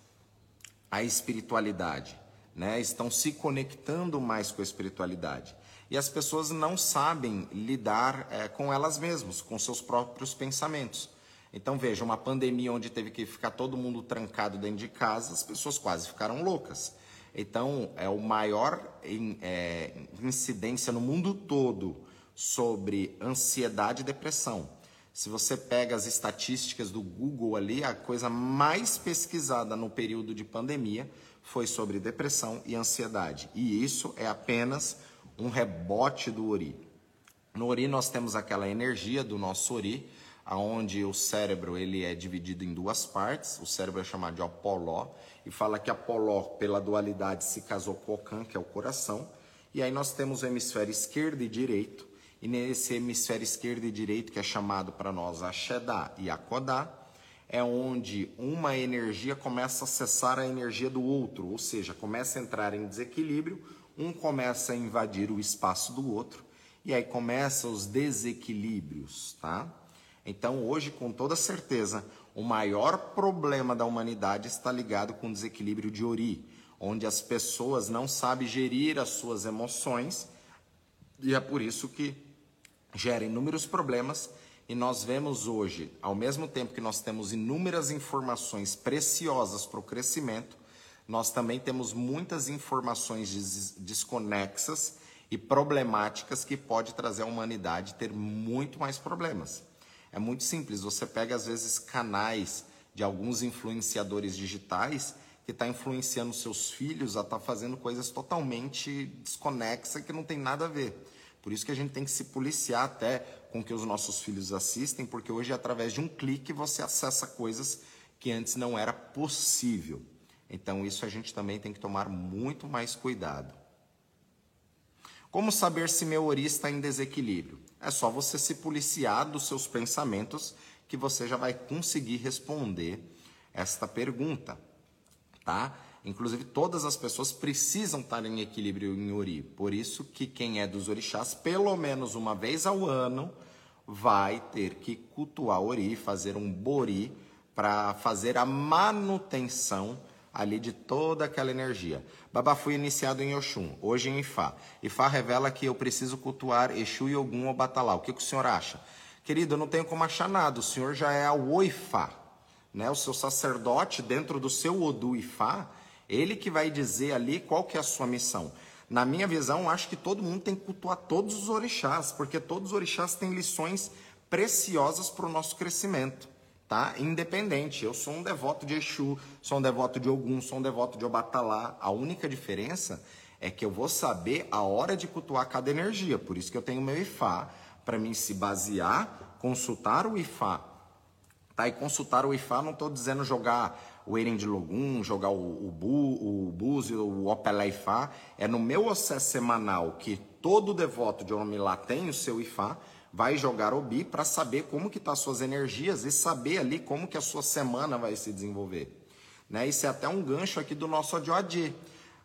a espiritualidade, né? Estão se conectando mais com a espiritualidade. E as pessoas não sabem lidar é, com elas mesmas, com seus próprios pensamentos. Então veja, uma pandemia onde teve que ficar todo mundo trancado dentro de casa, as pessoas quase ficaram loucas. Então é o maior é, incidência no mundo todo sobre ansiedade e depressão. Se você pega as estatísticas do Google ali, a coisa mais pesquisada no período de pandemia foi sobre depressão e ansiedade. E isso é apenas um rebote do Ori. No Ori nós temos aquela energia do nosso Ori, aonde o cérebro ele é dividido em duas partes. O cérebro é chamado de Apoló e fala que Apoló pela dualidade se casou com Ocan, que é o coração. E aí nós temos o hemisfério esquerdo e direito. E nesse hemisfério esquerdo e direito, que é chamado para nós Axedá e Akodá, é onde uma energia começa a acessar a energia do outro, ou seja, começa a entrar em desequilíbrio, um começa a invadir o espaço do outro, e aí começam os desequilíbrios, tá? Então, hoje, com toda certeza, o maior problema da humanidade está ligado com o desequilíbrio de Ori, onde as pessoas não sabem gerir as suas emoções, e é por isso que gera inúmeros problemas e nós vemos hoje, ao mesmo tempo que nós temos inúmeras informações preciosas para o crescimento, nós também temos muitas informações desconexas e problemáticas que pode trazer a humanidade ter muito mais problemas. É muito simples, você pega às vezes canais de alguns influenciadores digitais que está influenciando seus filhos a estar tá fazendo coisas totalmente desconexas que não tem nada a ver. Por isso que a gente tem que se policiar até com que os nossos filhos assistem, porque hoje através de um clique você acessa coisas que antes não era possível. Então isso a gente também tem que tomar muito mais cuidado. Como saber se meu ori está em desequilíbrio? É só você se policiar dos seus pensamentos que você já vai conseguir responder esta pergunta, tá? Inclusive, todas as pessoas precisam estar em equilíbrio em Ori. Por isso que quem é dos orixás, pelo menos uma vez ao ano, vai ter que cultuar Ori, fazer um Bori, para fazer a manutenção ali de toda aquela energia. Babá fui iniciado em Oxum, hoje em Ifá. Ifá revela que eu preciso cultuar Exu e Ogum ou Batalá. O que, que o senhor acha? Querido, eu não tenho como achar nada. O senhor já é o Oifá. Né? O seu sacerdote, dentro do seu Odu Ifá, ele que vai dizer ali qual que é a sua missão. Na minha visão, acho que todo mundo tem que cultuar todos os orixás, porque todos os orixás têm lições preciosas para o nosso crescimento, tá? Independente. Eu sou um devoto de Exu, sou um devoto de Ogum, sou um devoto de Obatalá. A única diferença é que eu vou saber a hora de cultuar cada energia. Por isso que eu tenho meu Ifá, para mim se basear, consultar o Ifá. Tá? E consultar o Ifá, não estou dizendo jogar o Eren de Logum, jogar o, o, o Búzio, o Opelé Ifá. É no meu acesso semanal que todo devoto de Oromilá tem o seu Ifá, vai jogar o Bi para saber como que tá as suas energias e saber ali como que a sua semana vai se desenvolver. Né? Isso é até um gancho aqui do nosso Odiodê.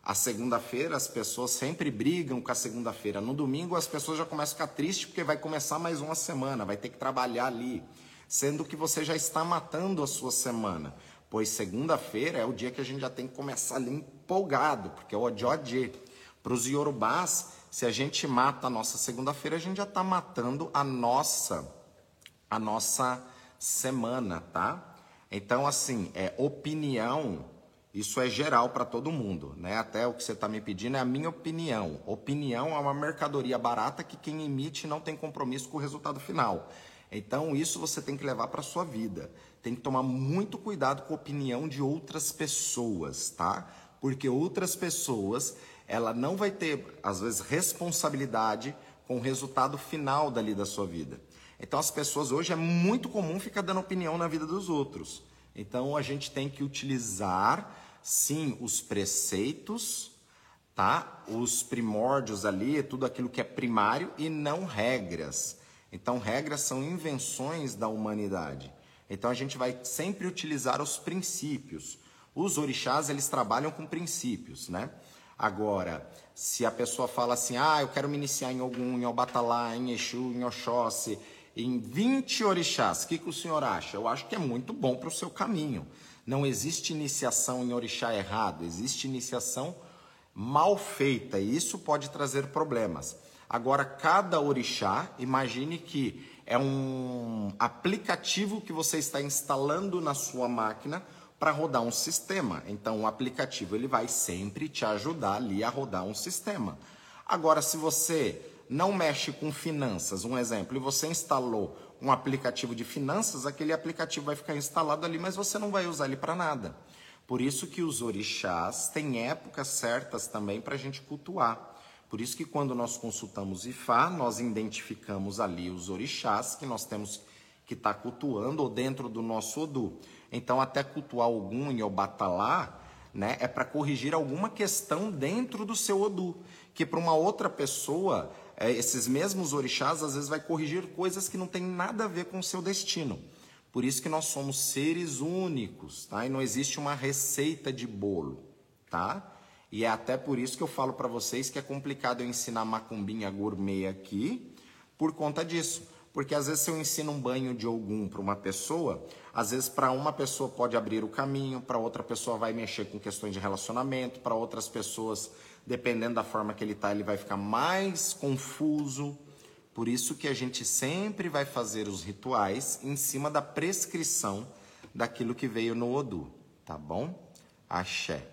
A segunda-feira as pessoas sempre brigam com a segunda-feira. No domingo as pessoas já começam a ficar tristes porque vai começar mais uma semana, vai ter que trabalhar ali. Sendo que você já está matando a sua semana pois segunda-feira é o dia que a gente já tem que começar ali empolgado, porque é o Odiodê. Para os Yorubás, se a gente mata a nossa segunda-feira, a gente já está matando a nossa, a nossa semana, tá? Então, assim, é opinião, isso é geral para todo mundo, né? Até o que você está me pedindo é a minha opinião. Opinião é uma mercadoria barata que quem emite não tem compromisso com o resultado final. Então, isso você tem que levar para sua vida. Tem que tomar muito cuidado com a opinião de outras pessoas, tá? Porque outras pessoas, ela não vai ter, às vezes, responsabilidade com o resultado final dali da sua vida. Então, as pessoas hoje é muito comum ficar dando opinião na vida dos outros. Então, a gente tem que utilizar, sim, os preceitos, tá? Os primórdios ali, tudo aquilo que é primário e não regras. Então, regras são invenções da humanidade. Então, a gente vai sempre utilizar os princípios. Os orixás, eles trabalham com princípios, né? Agora, se a pessoa fala assim, ah, eu quero me iniciar em algum, em Obatalá, em Exu, em Oxóssi, em 20 orixás, o que, que o senhor acha? Eu acho que é muito bom para o seu caminho. Não existe iniciação em orixá errado, existe iniciação mal feita, e isso pode trazer problemas. Agora, cada orixá, imagine que é um aplicativo que você está instalando na sua máquina para rodar um sistema. Então, o aplicativo ele vai sempre te ajudar ali a rodar um sistema. Agora, se você não mexe com finanças, um exemplo, e você instalou um aplicativo de finanças, aquele aplicativo vai ficar instalado ali, mas você não vai usar ele para nada. Por isso que os orixás têm épocas certas também para a gente cultuar. Por isso que quando nós consultamos Ifá, nós identificamos ali os orixás que nós temos que estar tá cultuando ou dentro do nosso Odu. Então, até cultuar algum em Obatalá, né, é para corrigir alguma questão dentro do seu Odu, que para uma outra pessoa, é, esses mesmos orixás às vezes vai corrigir coisas que não tem nada a ver com o seu destino. Por isso que nós somos seres únicos, tá? E não existe uma receita de bolo, tá? E é até por isso que eu falo para vocês que é complicado eu ensinar macumbinha gourmet aqui, por conta disso. Porque às vezes se eu ensino um banho de algum para uma pessoa, às vezes para uma pessoa pode abrir o caminho, para outra pessoa vai mexer com questões de relacionamento, para outras pessoas, dependendo da forma que ele está, ele vai ficar mais confuso. Por isso que a gente sempre vai fazer os rituais em cima da prescrição daquilo que veio no Odu, tá bom? Axé.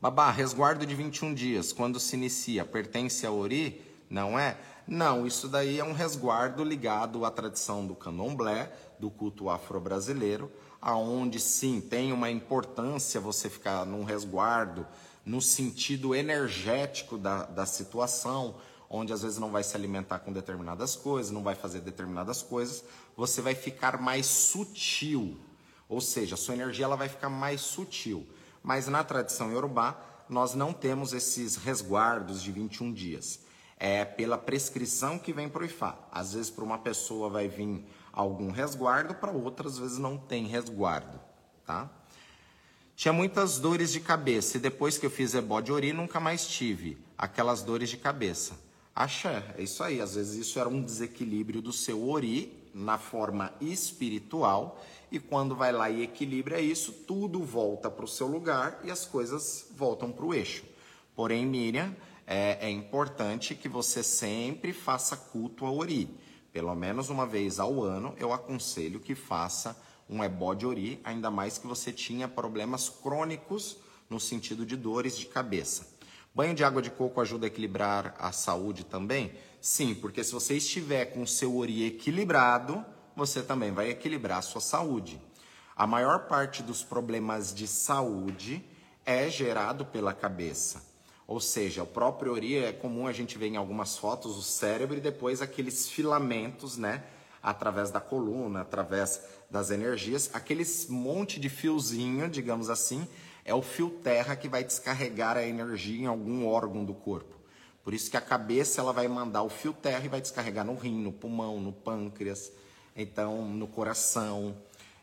Babá, resguardo de 21 dias, quando se inicia, pertence a Ori? Não é? Não, isso daí é um resguardo ligado à tradição do candomblé, do culto afro-brasileiro, aonde sim tem uma importância você ficar num resguardo no sentido energético da, da situação, onde às vezes não vai se alimentar com determinadas coisas, não vai fazer determinadas coisas, você vai ficar mais sutil. Ou seja, a sua energia ela vai ficar mais sutil. Mas na tradição iorubá, nós não temos esses resguardos de 21 dias. É pela prescrição que vem para o Ifá. Às vezes, para uma pessoa vai vir algum resguardo, para outras vezes não tem resguardo, tá? Tinha muitas dores de cabeça e depois que eu fiz ebó de ori, nunca mais tive aquelas dores de cabeça. Axé, é isso aí. Às vezes isso era um desequilíbrio do seu ori na forma espiritual e quando vai lá e equilibra isso, tudo volta para o seu lugar e as coisas voltam para o eixo. Porém, Miriam, é, é, importante que você sempre faça culto ao ori. Pelo menos uma vez ao ano, eu aconselho que faça um ebó de ori, ainda mais que você tinha problemas crônicos no sentido de dores de cabeça. Banho de água de coco ajuda a equilibrar a saúde também? Sim, porque se você estiver com o seu ori equilibrado, você também vai equilibrar a sua saúde. A maior parte dos problemas de saúde é gerado pela cabeça. Ou seja, o próprio ori é comum a gente ver em algumas fotos o cérebro e depois aqueles filamentos, né? Através da coluna, através das energias, aqueles monte de fiozinho, digamos assim, é o fio terra que vai descarregar a energia em algum órgão do corpo. Por isso que a cabeça ela vai mandar o fio terra e vai descarregar no rim, no pulmão, no pâncreas, então no coração.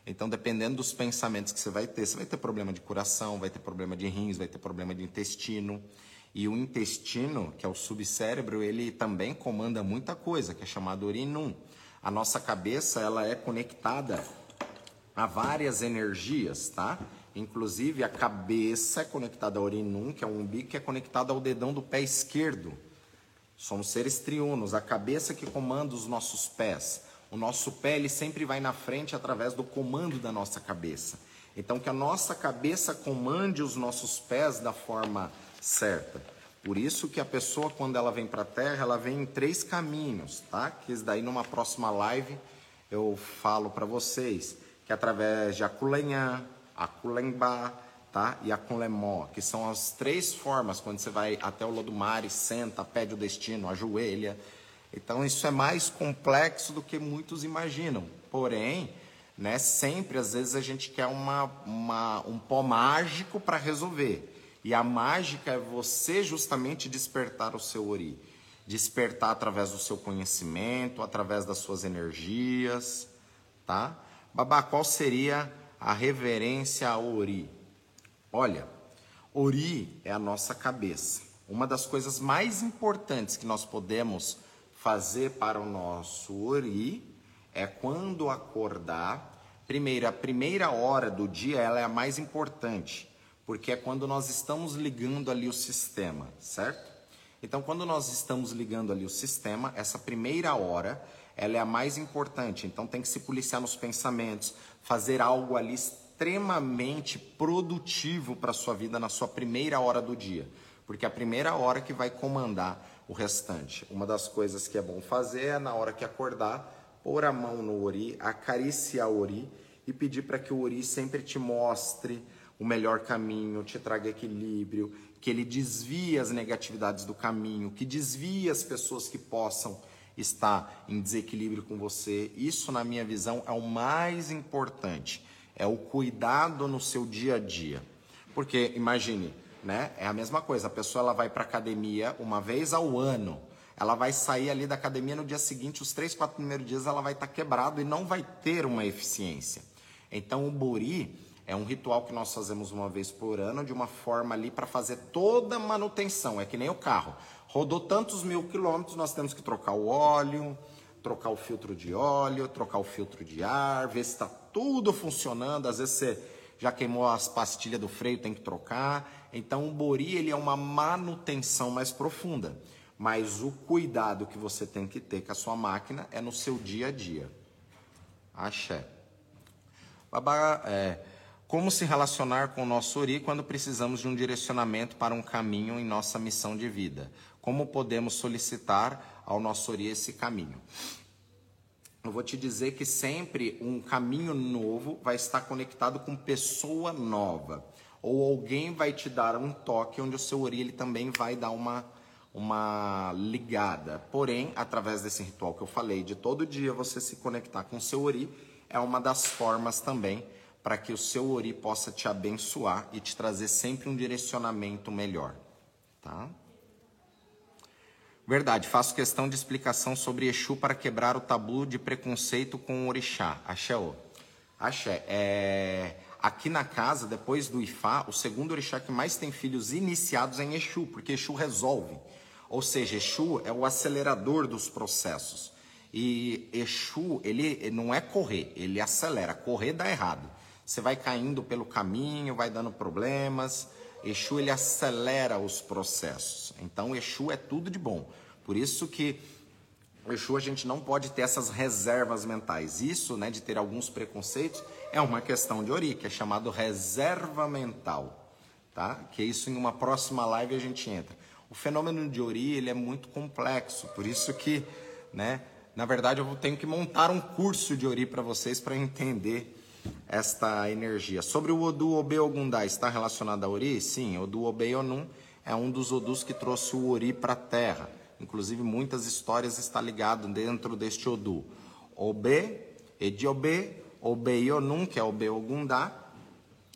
Então, dependendo dos pensamentos que você vai ter, você vai ter problema de coração, vai ter problema de rins, vai ter problema de intestino. E o intestino, que é o subcérebro, ele também comanda muita coisa, que é chamado urinum. A nossa cabeça, ela é conectada a várias energias, tá? Inclusive, a cabeça é conectada ao urinum, que é o umbigo, que é conectado ao dedão do pé esquerdo. Somos seres triunos. A cabeça que comanda os nossos pés. O nosso pé ele sempre vai na frente através do comando da nossa cabeça. Então, que a nossa cabeça comande os nossos pés da forma certa. Por isso que a pessoa, quando ela vem para a Terra, ela vem em três caminhos, tá? Que isso daí numa próxima live eu falo para vocês. Que é através de Aculenhã, a Kulembá, tá? E a Kulemó, que são as três formas quando você vai até o Lodumare, senta, pede o destino, ajoelha. Então isso é mais complexo do que muitos imaginam. Porém, né, sempre às vezes a gente quer uma, uma um pó mágico para resolver. E a mágica é você justamente despertar o seu ori. Despertar através do seu conhecimento, através das suas energias, tá? Babá, qual seria a reverência a Ori. Olha, Ori é a nossa cabeça. Uma das coisas mais importantes que nós podemos fazer para o nosso Ori é quando acordar. Primeiro, a primeira hora do dia ela é a mais importante, porque é quando nós estamos ligando ali o sistema, certo? Então, quando nós estamos ligando ali o sistema, essa primeira hora ela é a mais importante. Então, tem que se policiar nos pensamentos, fazer algo ali extremamente produtivo para a sua vida na sua primeira hora do dia, porque é a primeira hora que vai comandar o restante. Uma das coisas que é bom fazer é na hora que acordar, pôr a mão no ori, acariciar o ori e pedir para que o ori sempre te mostre o melhor caminho, te traga equilíbrio, que ele desvie as negatividades do caminho, que desvie as pessoas que possam estar em desequilíbrio com você. Isso, na minha visão, é o mais importante. É o cuidado no seu dia a dia. Porque, imagine, né? É a mesma coisa. A pessoa ela vai para academia uma vez ao ano. Ela vai sair ali da academia no dia seguinte, os três, quatro primeiros dias ela vai estar tá quebrado e não vai ter uma eficiência. Então o bori é um ritual que nós fazemos uma vez por ano, de uma forma ali para fazer toda a manutenção. É que nem o carro. Rodou tantos mil quilômetros, nós temos que trocar o óleo, trocar o filtro de óleo, trocar o filtro de ar, ver se está tudo funcionando. Às vezes você já queimou as pastilhas do freio, tem que trocar. Então o bori ele é uma manutenção mais profunda, mas o cuidado que você tem que ter com a sua máquina é no seu dia a dia. Axé. Babá, é, como se relacionar com o nosso ori quando precisamos de um direcionamento para um caminho em nossa missão de vida? Como podemos solicitar ao nosso ori esse caminho? eu vou te dizer que sempre um caminho novo vai estar conectado com pessoa nova. Ou alguém vai te dar um toque onde o seu ori ele também vai dar uma, uma ligada. Porém, através desse ritual que eu falei, de todo dia você se conectar com o seu ori, é uma das formas também para que o seu ori possa te abençoar e te trazer sempre um direcionamento melhor. Tá? Verdade, faço questão de explicação sobre Exu para quebrar o tabu de preconceito com o orixá. Axé. Axé. É... Aqui na casa, depois do Ifá, o segundo orixá que mais tem filhos iniciados é em Exu, porque Exu resolve. Ou seja, Exu é o acelerador dos processos. E Exu, ele não é correr, ele acelera. Correr dá errado. Você vai caindo pelo caminho, vai dando problemas. Exu ele acelera os processos. Então Exu é tudo de bom. Por isso que Exu a gente não pode ter essas reservas mentais. Isso, né, de ter alguns preconceitos, é uma questão de Ori, que é chamado reserva mental, tá? Que isso em uma próxima live a gente entra. O fenômeno de Ori, ele é muito complexo, por isso que, né, na verdade eu tenho que montar um curso de Ori para vocês para entender esta energia. Sobre o Odu Obe Ogundá, está relacionado a Ori? Sim, Odu Obe Onum é um dos Odus que trouxe o Ori para a Terra. Inclusive, muitas histórias estão ligadas dentro deste Odu. Obe, Ediobe, Obe Onum, que é Obe Ogundá,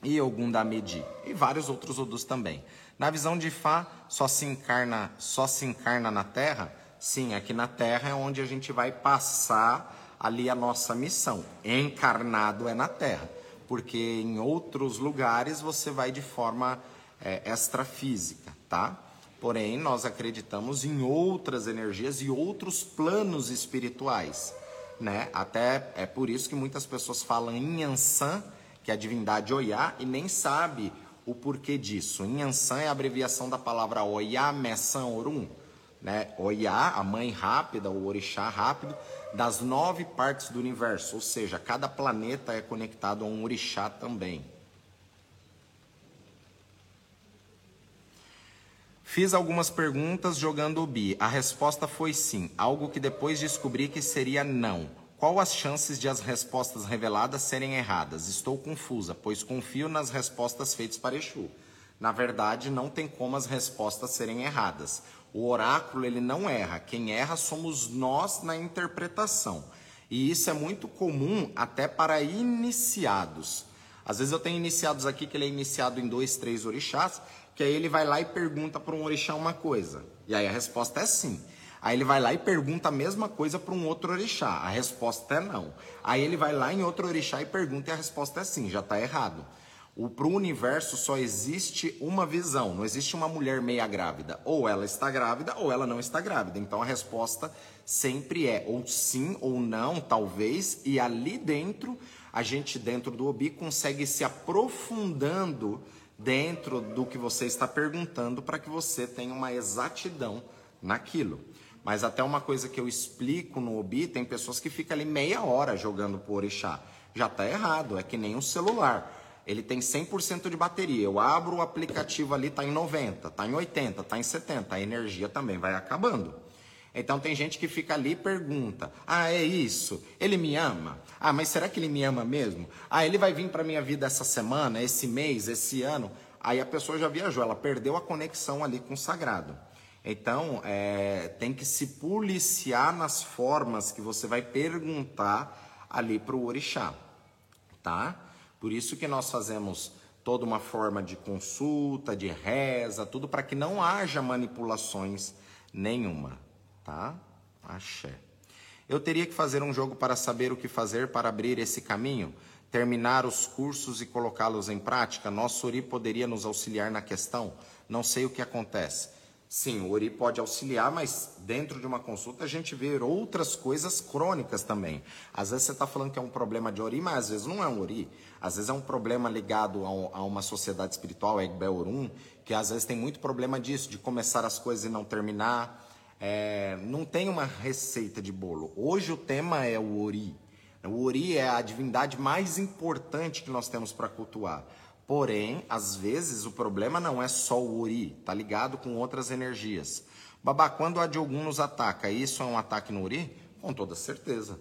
e Ogundá Medi. E vários outros Odus também. Na visão de Fá, só se encarna, só se encarna na Terra? Sim, aqui na Terra é onde a gente vai passar ali a nossa missão. Encarnado é na Terra, porque em outros lugares você vai de forma é, extrafísica, tá? Porém, nós acreditamos em outras energias e outros planos espirituais, né? Até é por isso que muitas pessoas falam em Yansan, que é a divindade Oiá, e nem sabe o porquê disso. Yansan é a abreviação da palavra Oiá Messan Orum, né? Oiá, a mãe rápida, o orixá rápido, das nove partes do universo, ou seja, cada planeta é conectado a um orixá também. Fiz algumas perguntas jogando o bi. A resposta foi sim, algo que depois descobri que seria não. Qual as chances de as respostas reveladas serem erradas? Estou confusa, pois confio nas respostas feitas para Exu. Na verdade, não tem como as respostas serem erradas. O oráculo ele não erra, quem erra somos nós na interpretação. E isso é muito comum até para iniciados. Às vezes eu tenho iniciados aqui que ele é iniciado em dois, três orixás, que aí ele vai lá e pergunta para um orixá uma coisa. E aí a resposta é sim. Aí ele vai lá e pergunta a mesma coisa para um outro orixá. A resposta é não. Aí ele vai lá em outro orixá e pergunta e a resposta é sim. Já está errado. Para o universo só existe uma visão, não existe uma mulher meia grávida. Ou ela está grávida ou ela não está grávida. Então a resposta sempre é ou sim ou não, talvez, e ali dentro, a gente dentro do OBI consegue se aprofundando dentro do que você está perguntando para que você tenha uma exatidão naquilo. Mas até uma coisa que eu explico no OBI, tem pessoas que ficam ali meia hora jogando por orixá. Já está errado, é que nem um celular ele tem 100% de bateria. Eu abro o aplicativo ali, está em 90, está em 80, está em 70. A energia também vai acabando. Então tem gente que fica ali e pergunta: "Ah, é isso? Ele me ama? Ah, mas será que ele me ama mesmo? Ah, ele vai vir para minha vida essa semana, esse mês, esse ano?" Aí a pessoa já viajou, ela perdeu a conexão ali com o sagrado. Então, é, tem que se policiar nas formas que você vai perguntar ali para o orixá, tá? Por isso que nós fazemos toda uma forma de consulta, de reza, tudo para que não haja manipulações nenhuma, tá? Axé. Eu teria que fazer um jogo para saber o que fazer para abrir esse caminho, terminar os cursos e colocá-los em prática. Nosso Ori poderia nos auxiliar na questão? Não sei o que acontece. Sim, o pode auxiliar, mas dentro de uma consulta a gente vê outras coisas crônicas também. Às vezes você está falando que é um problema de Ori, mas às vezes não é um Ori. Às vezes é um problema ligado a, uma sociedade espiritual, Egbel Orum, que às vezes tem muito problema disso, de começar as coisas e não terminar. É, não tem uma receita de bolo. Hoje o tema é o Ori. O Ori é a divindade mais importante que nós temos para cultuar. Porém, às vezes o problema não é só o Ori, tá ligado com outras energias. Babá, quando a Diogun nos ataca, isso é um ataque no Ori? Com toda certeza.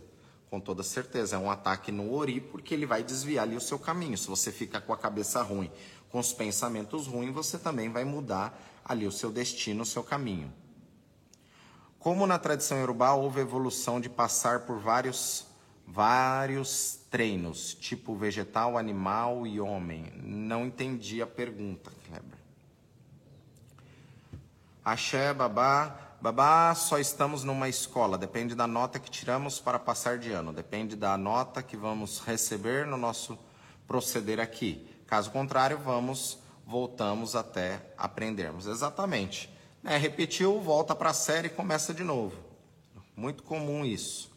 Com toda certeza, é um ataque no Ori, porque ele vai desviar ali o seu caminho. Se você fica com a cabeça ruim, com os pensamentos ruins, você também vai mudar ali o seu destino, o seu caminho. Como na tradição iorubá houve evolução de passar por vários vários treinos, tipo vegetal, animal e homem. Não entendi a pergunta, Kleber. Axé, babá. Babá, só estamos numa escola. Depende da nota que tiramos para passar de ano. Depende da nota que vamos receber no nosso proceder aqui. Caso contrário, vamos, voltamos até aprendermos. Exatamente. É, repetiu, volta para a série e começa de novo. Muito comum isso.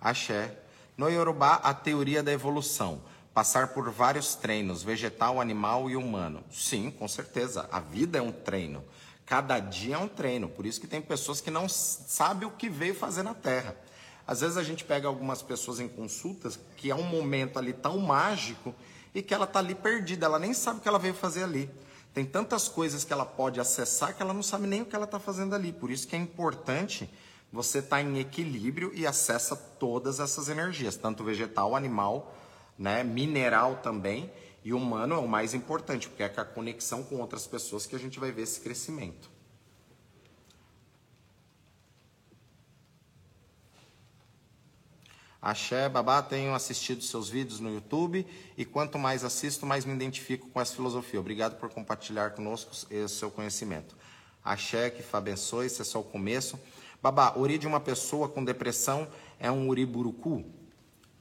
Axé. No Yorubá, a teoria da evolução. Passar por vários treinos, vegetal, animal e humano. Sim, com certeza. A vida é um treino. Cada dia é um treino. Por isso que tem pessoas que não sabem o que veio fazer na Terra. Às vezes a gente pega algumas pessoas em consultas que é um momento ali tão mágico e que ela está ali perdida, ela nem sabe o que ela veio fazer ali. Tem tantas coisas que ela pode acessar que ela não sabe nem o que ela está fazendo ali. Por isso que é importante você está em equilíbrio e acessa todas essas energias, tanto vegetal, animal, né, mineral também, e humano é o mais importante, porque é com a conexão com outras pessoas que a gente vai ver esse crescimento. Axé, Babá, tenho assistido seus vídeos no YouTube e quanto mais assisto, mais me identifico com essa filosofia. Obrigado por compartilhar conosco esse seu conhecimento. Axé, que abençoe, esse é só o começo. Babá, uri de uma pessoa com depressão é um uri burucu?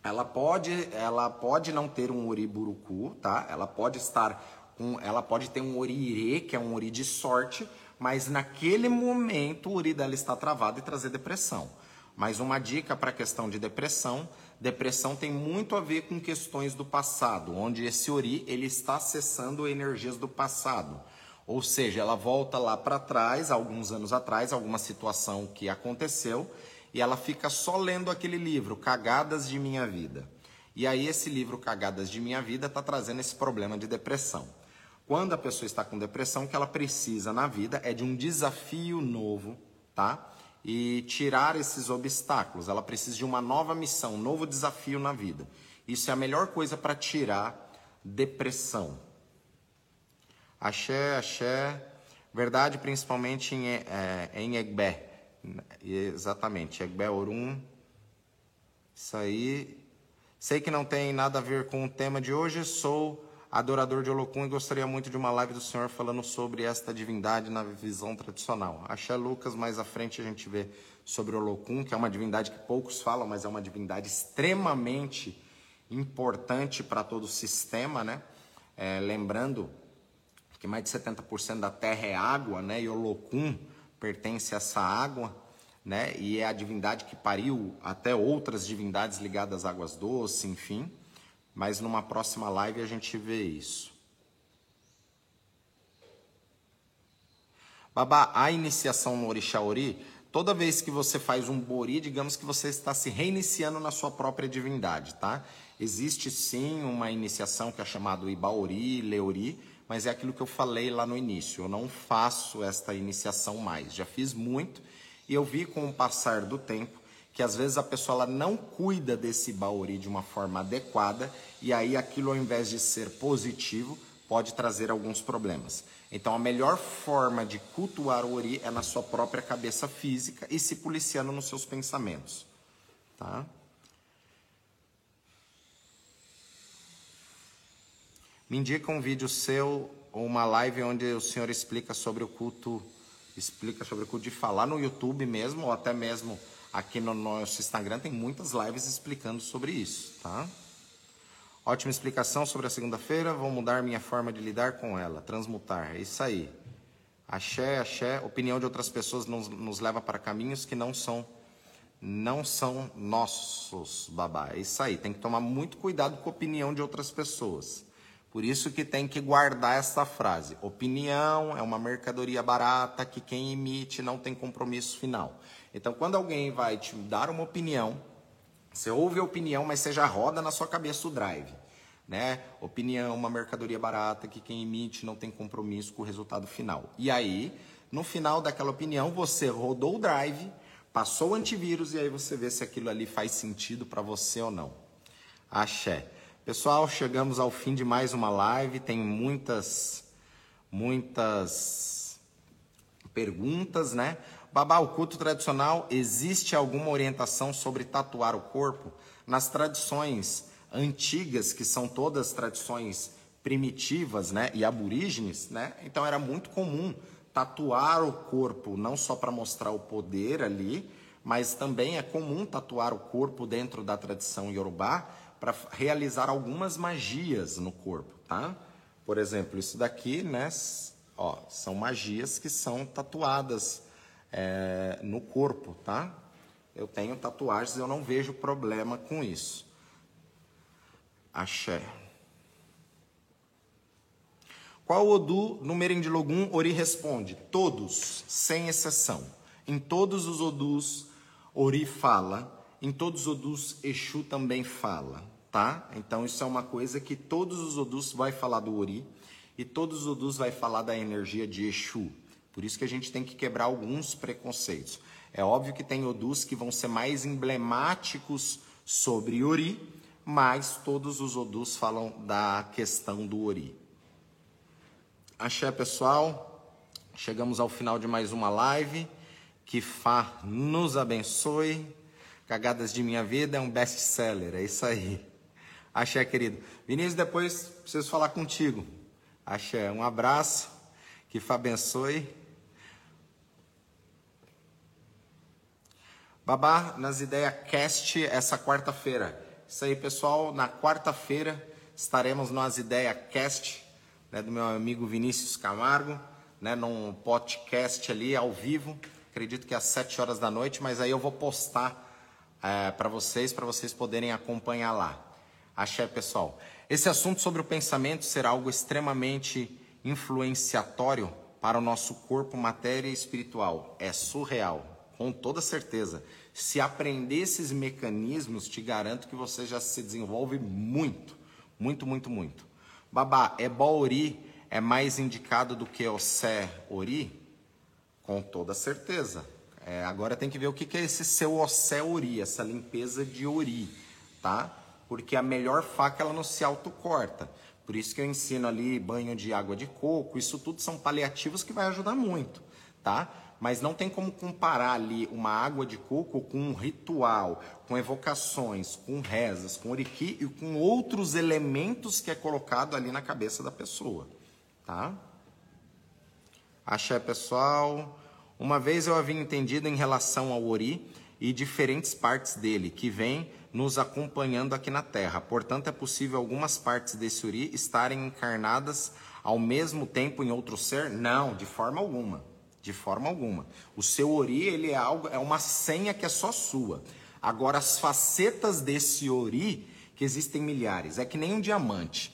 Ela pode, ela pode não ter um uri burucu, tá? Ela pode estar com, ela pode ter um ire, que é um uri de sorte, mas naquele momento o uri dela está travado e trazer depressão. Mas uma dica para a questão de depressão, depressão tem muito a ver com questões do passado, onde esse ori ele está acessando energias do passado. Ou seja, ela volta lá para trás, alguns anos atrás, alguma situação que aconteceu, e ela fica só lendo aquele livro, Cagadas de Minha Vida. E aí esse livro, Cagadas de Minha Vida, está trazendo esse problema de depressão. Quando a pessoa está com depressão, o que ela precisa na vida é de um desafio novo, tá? E tirar esses obstáculos. Ela precisa de uma nova missão, um novo desafio na vida. Isso é a melhor coisa para tirar depressão. Axé, axé. Verdade, principalmente em, é, em Egbé. Exatamente, Egbé Orum. Isso aí. Sei que não tem nada a ver com o tema de hoje. Sou adorador de Olocum e gostaria muito de uma live do senhor falando sobre esta divindade na visão tradicional. Axé Lucas, mais à frente a gente vê sobre Olocum, que é uma divindade que poucos falam, mas é uma divindade extremamente importante para todo o sistema, né? É, lembrando que mais de 70% da terra é água, né? E Olocum pertence a essa água, né? E é a divindade que pariu até outras divindades ligadas às águas doces, enfim. Mas numa próxima live a gente vê isso. Babá, a iniciação no Orixaori, toda vez que você faz um bori, digamos que você está se reiniciando na sua própria divindade, tá? Existe sim uma iniciação que é chamada Ibaori, Leori, mas é aquilo que eu falei lá no início. Eu não faço esta iniciação mais. Já fiz muito E eu vi com o passar do tempo que às vezes a pessoa não cuida desse baori de uma forma adequada e aí aquilo ao invés de ser positivo pode trazer alguns problemas. Então a melhor forma de cultuar o ori é na sua própria cabeça física e se policiando nos seus pensamentos, tá? Me indica um vídeo seu ou uma live onde o senhor explica sobre o culto, explica sobre o culto de falar no YouTube mesmo ou até mesmo Aqui no nosso Instagram tem muitas lives explicando sobre isso, tá? Ótima explicação sobre a segunda-feira. Vou mudar minha forma de lidar com ela. Transmutar. É isso aí. Axé, axé. Opinião de outras pessoas nos, nos leva para caminhos que não são não são nossos, babá. É isso aí. Tem que tomar muito cuidado com a opinião de outras pessoas. Por isso que tem que guardar essa frase. Opinião é uma mercadoria barata que quem emite não tem compromisso final. Então, quando alguém vai te dar uma opinião, você ouve a opinião, mas você já roda na sua cabeça o drive. Né? Opinião, uma mercadoria barata que quem emite não tem compromisso com o resultado final. E aí, no final daquela opinião, você rodou o drive, passou o antivírus e aí você vê se aquilo ali faz sentido para você ou não. Axé. Pessoal, chegamos ao fim de mais uma live. Tem muitas, muitas perguntas, né? Babá, o culto tradicional, existe alguma orientação sobre tatuar o corpo? Nas tradições antigas, que são todas tradições primitivas né, e aborígenes, né, então era muito comum tatuar o corpo, não só para mostrar o poder ali, mas também é comum tatuar o corpo dentro da tradição iorubá para realizar algumas magias no corpo, tá? Por exemplo, isso daqui, né, ó, são magias que são tatuadas é, no corpo, tá? Eu tenho tatuagens, eu não vejo problema com isso. Axé. Qual Odu no Merendilogum Ori responde? Todos, sem exceção. Em todos os Odus, Ori fala. Em todos os Odus, Exu também fala, tá? Então isso é uma coisa que todos os Odus vai falar do Ori e todos os Odus vai falar da energia de Exu. Por isso que a gente tem que quebrar alguns preconceitos. É óbvio que tem Odus que vão ser mais emblemáticos sobre Ori, mas todos os Odus falam da questão do Ori. Axé, pessoal. Chegamos ao final de mais uma live. Que Fá nos abençoe. Cagadas de Minha Vida é um best-seller, é isso aí. Axé, querido. Vinícius, depois preciso falar contigo. Axé, um abraço. Que Fá abençoe. Babá nas Ideias Cast essa quarta-feira. Isso aí, pessoal. Na quarta-feira estaremos nas Ideias Cast, né, do meu amigo Vinícius Camargo, né, num podcast ali ao vivo. Acredito que às 7 horas da noite, mas aí eu vou postar é, para vocês, para vocês poderem acompanhar lá. Axé, pessoal. Esse assunto sobre o pensamento será algo extremamente influenciatório para o nosso corpo, matéria e espiritual. É surreal com toda certeza. Se aprender esses mecanismos, te garanto que você já se desenvolve muito, muito, muito, muito. Babá, é Ori é mais indicado do que o Sé Ori? Com toda certeza. É, agora tem que ver o que, que é esse seu Ossé Ori, essa limpeza de Ori, tá? Porque a melhor faca ela não se autocorta. Por isso que eu ensino ali banho de água de coco, isso tudo são paliativos que vai ajudar muito, tá? mas não tem como comparar ali uma água de coco com um ritual, com evocações, com rezas, com oriki e com outros elementos que é colocado ali na cabeça da pessoa, tá? Axé, pessoal. Uma vez eu havia entendido em relação ao ori e diferentes partes dele que vêm nos acompanhando aqui na Terra. Portanto, é possível algumas partes desse ori estarem encarnadas ao mesmo tempo em outro ser? Não, de forma alguma. De forma alguma. O seu ori, ele é algo, é uma senha que é só sua. Agora as facetas desse ori, que existem milhares, é que nem um diamante.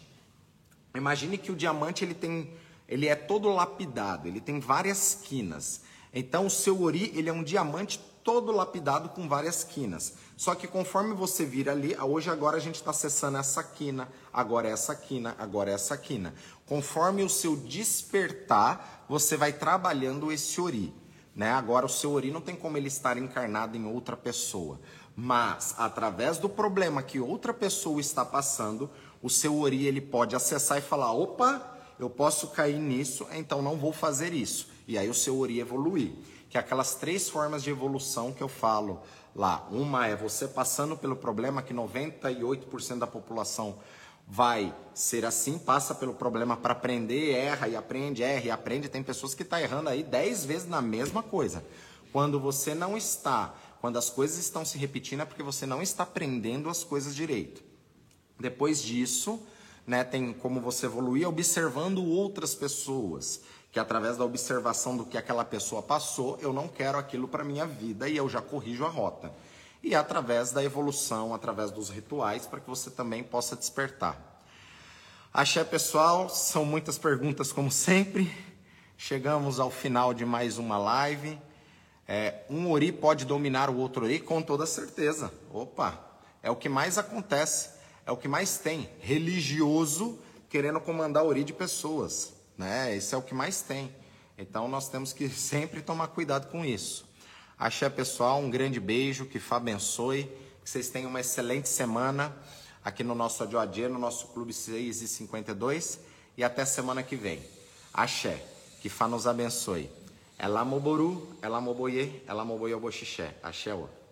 Imagine que o diamante ele tem, ele é todo lapidado, ele tem várias quinas. Então o seu ori, ele é um diamante todo lapidado com várias quinas. Só que conforme você vira ali, hoje agora a gente está acessando essa quina, agora essa quina, agora essa quina. Conforme o seu despertar, você vai trabalhando esse ori. né? Agora o seu ori não tem como ele estar encarnado em outra pessoa, mas através do problema que outra pessoa está passando, o seu ori ele pode acessar e falar: "Opa, eu posso cair nisso, então não vou fazer isso". E aí o seu ori evoluir, que é aquelas três formas de evolução que eu falo lá. Uma é você passando pelo problema que 98% da população vai ser assim, passa pelo problema para aprender, erra e aprende, erra e aprende. Tem pessoas que estão tá errando aí 10 vezes na mesma coisa. Quando você não está, quando as coisas estão se repetindo, é porque você não está aprendendo as coisas direito. Depois disso, né, tem como você evoluir observando outras pessoas, que através da observação do que aquela pessoa passou, eu não quero aquilo para minha vida e eu já corrijo a rota e através da evolução, através dos rituais, para que você também possa despertar. Axé, pessoal, são muitas perguntas como sempre. Chegamos ao final de mais uma live. É, um ori pode dominar o outro ori com toda certeza. Opa, é o que mais acontece, é o que mais tem. Religioso querendo comandar ori de pessoas, né? Esse é o que mais tem. Então nós temos que sempre tomar cuidado com isso. Axé, pessoal, um grande beijo, que Fá abençoe, que vocês tenham uma excelente semana aqui no nosso Adioadê, no nosso Clube 6 e 52 e até semana que vem. Axé, que Fá nos abençoe. Ela moboru, ela moboye, ela moboye oboxixé. Axé, ó.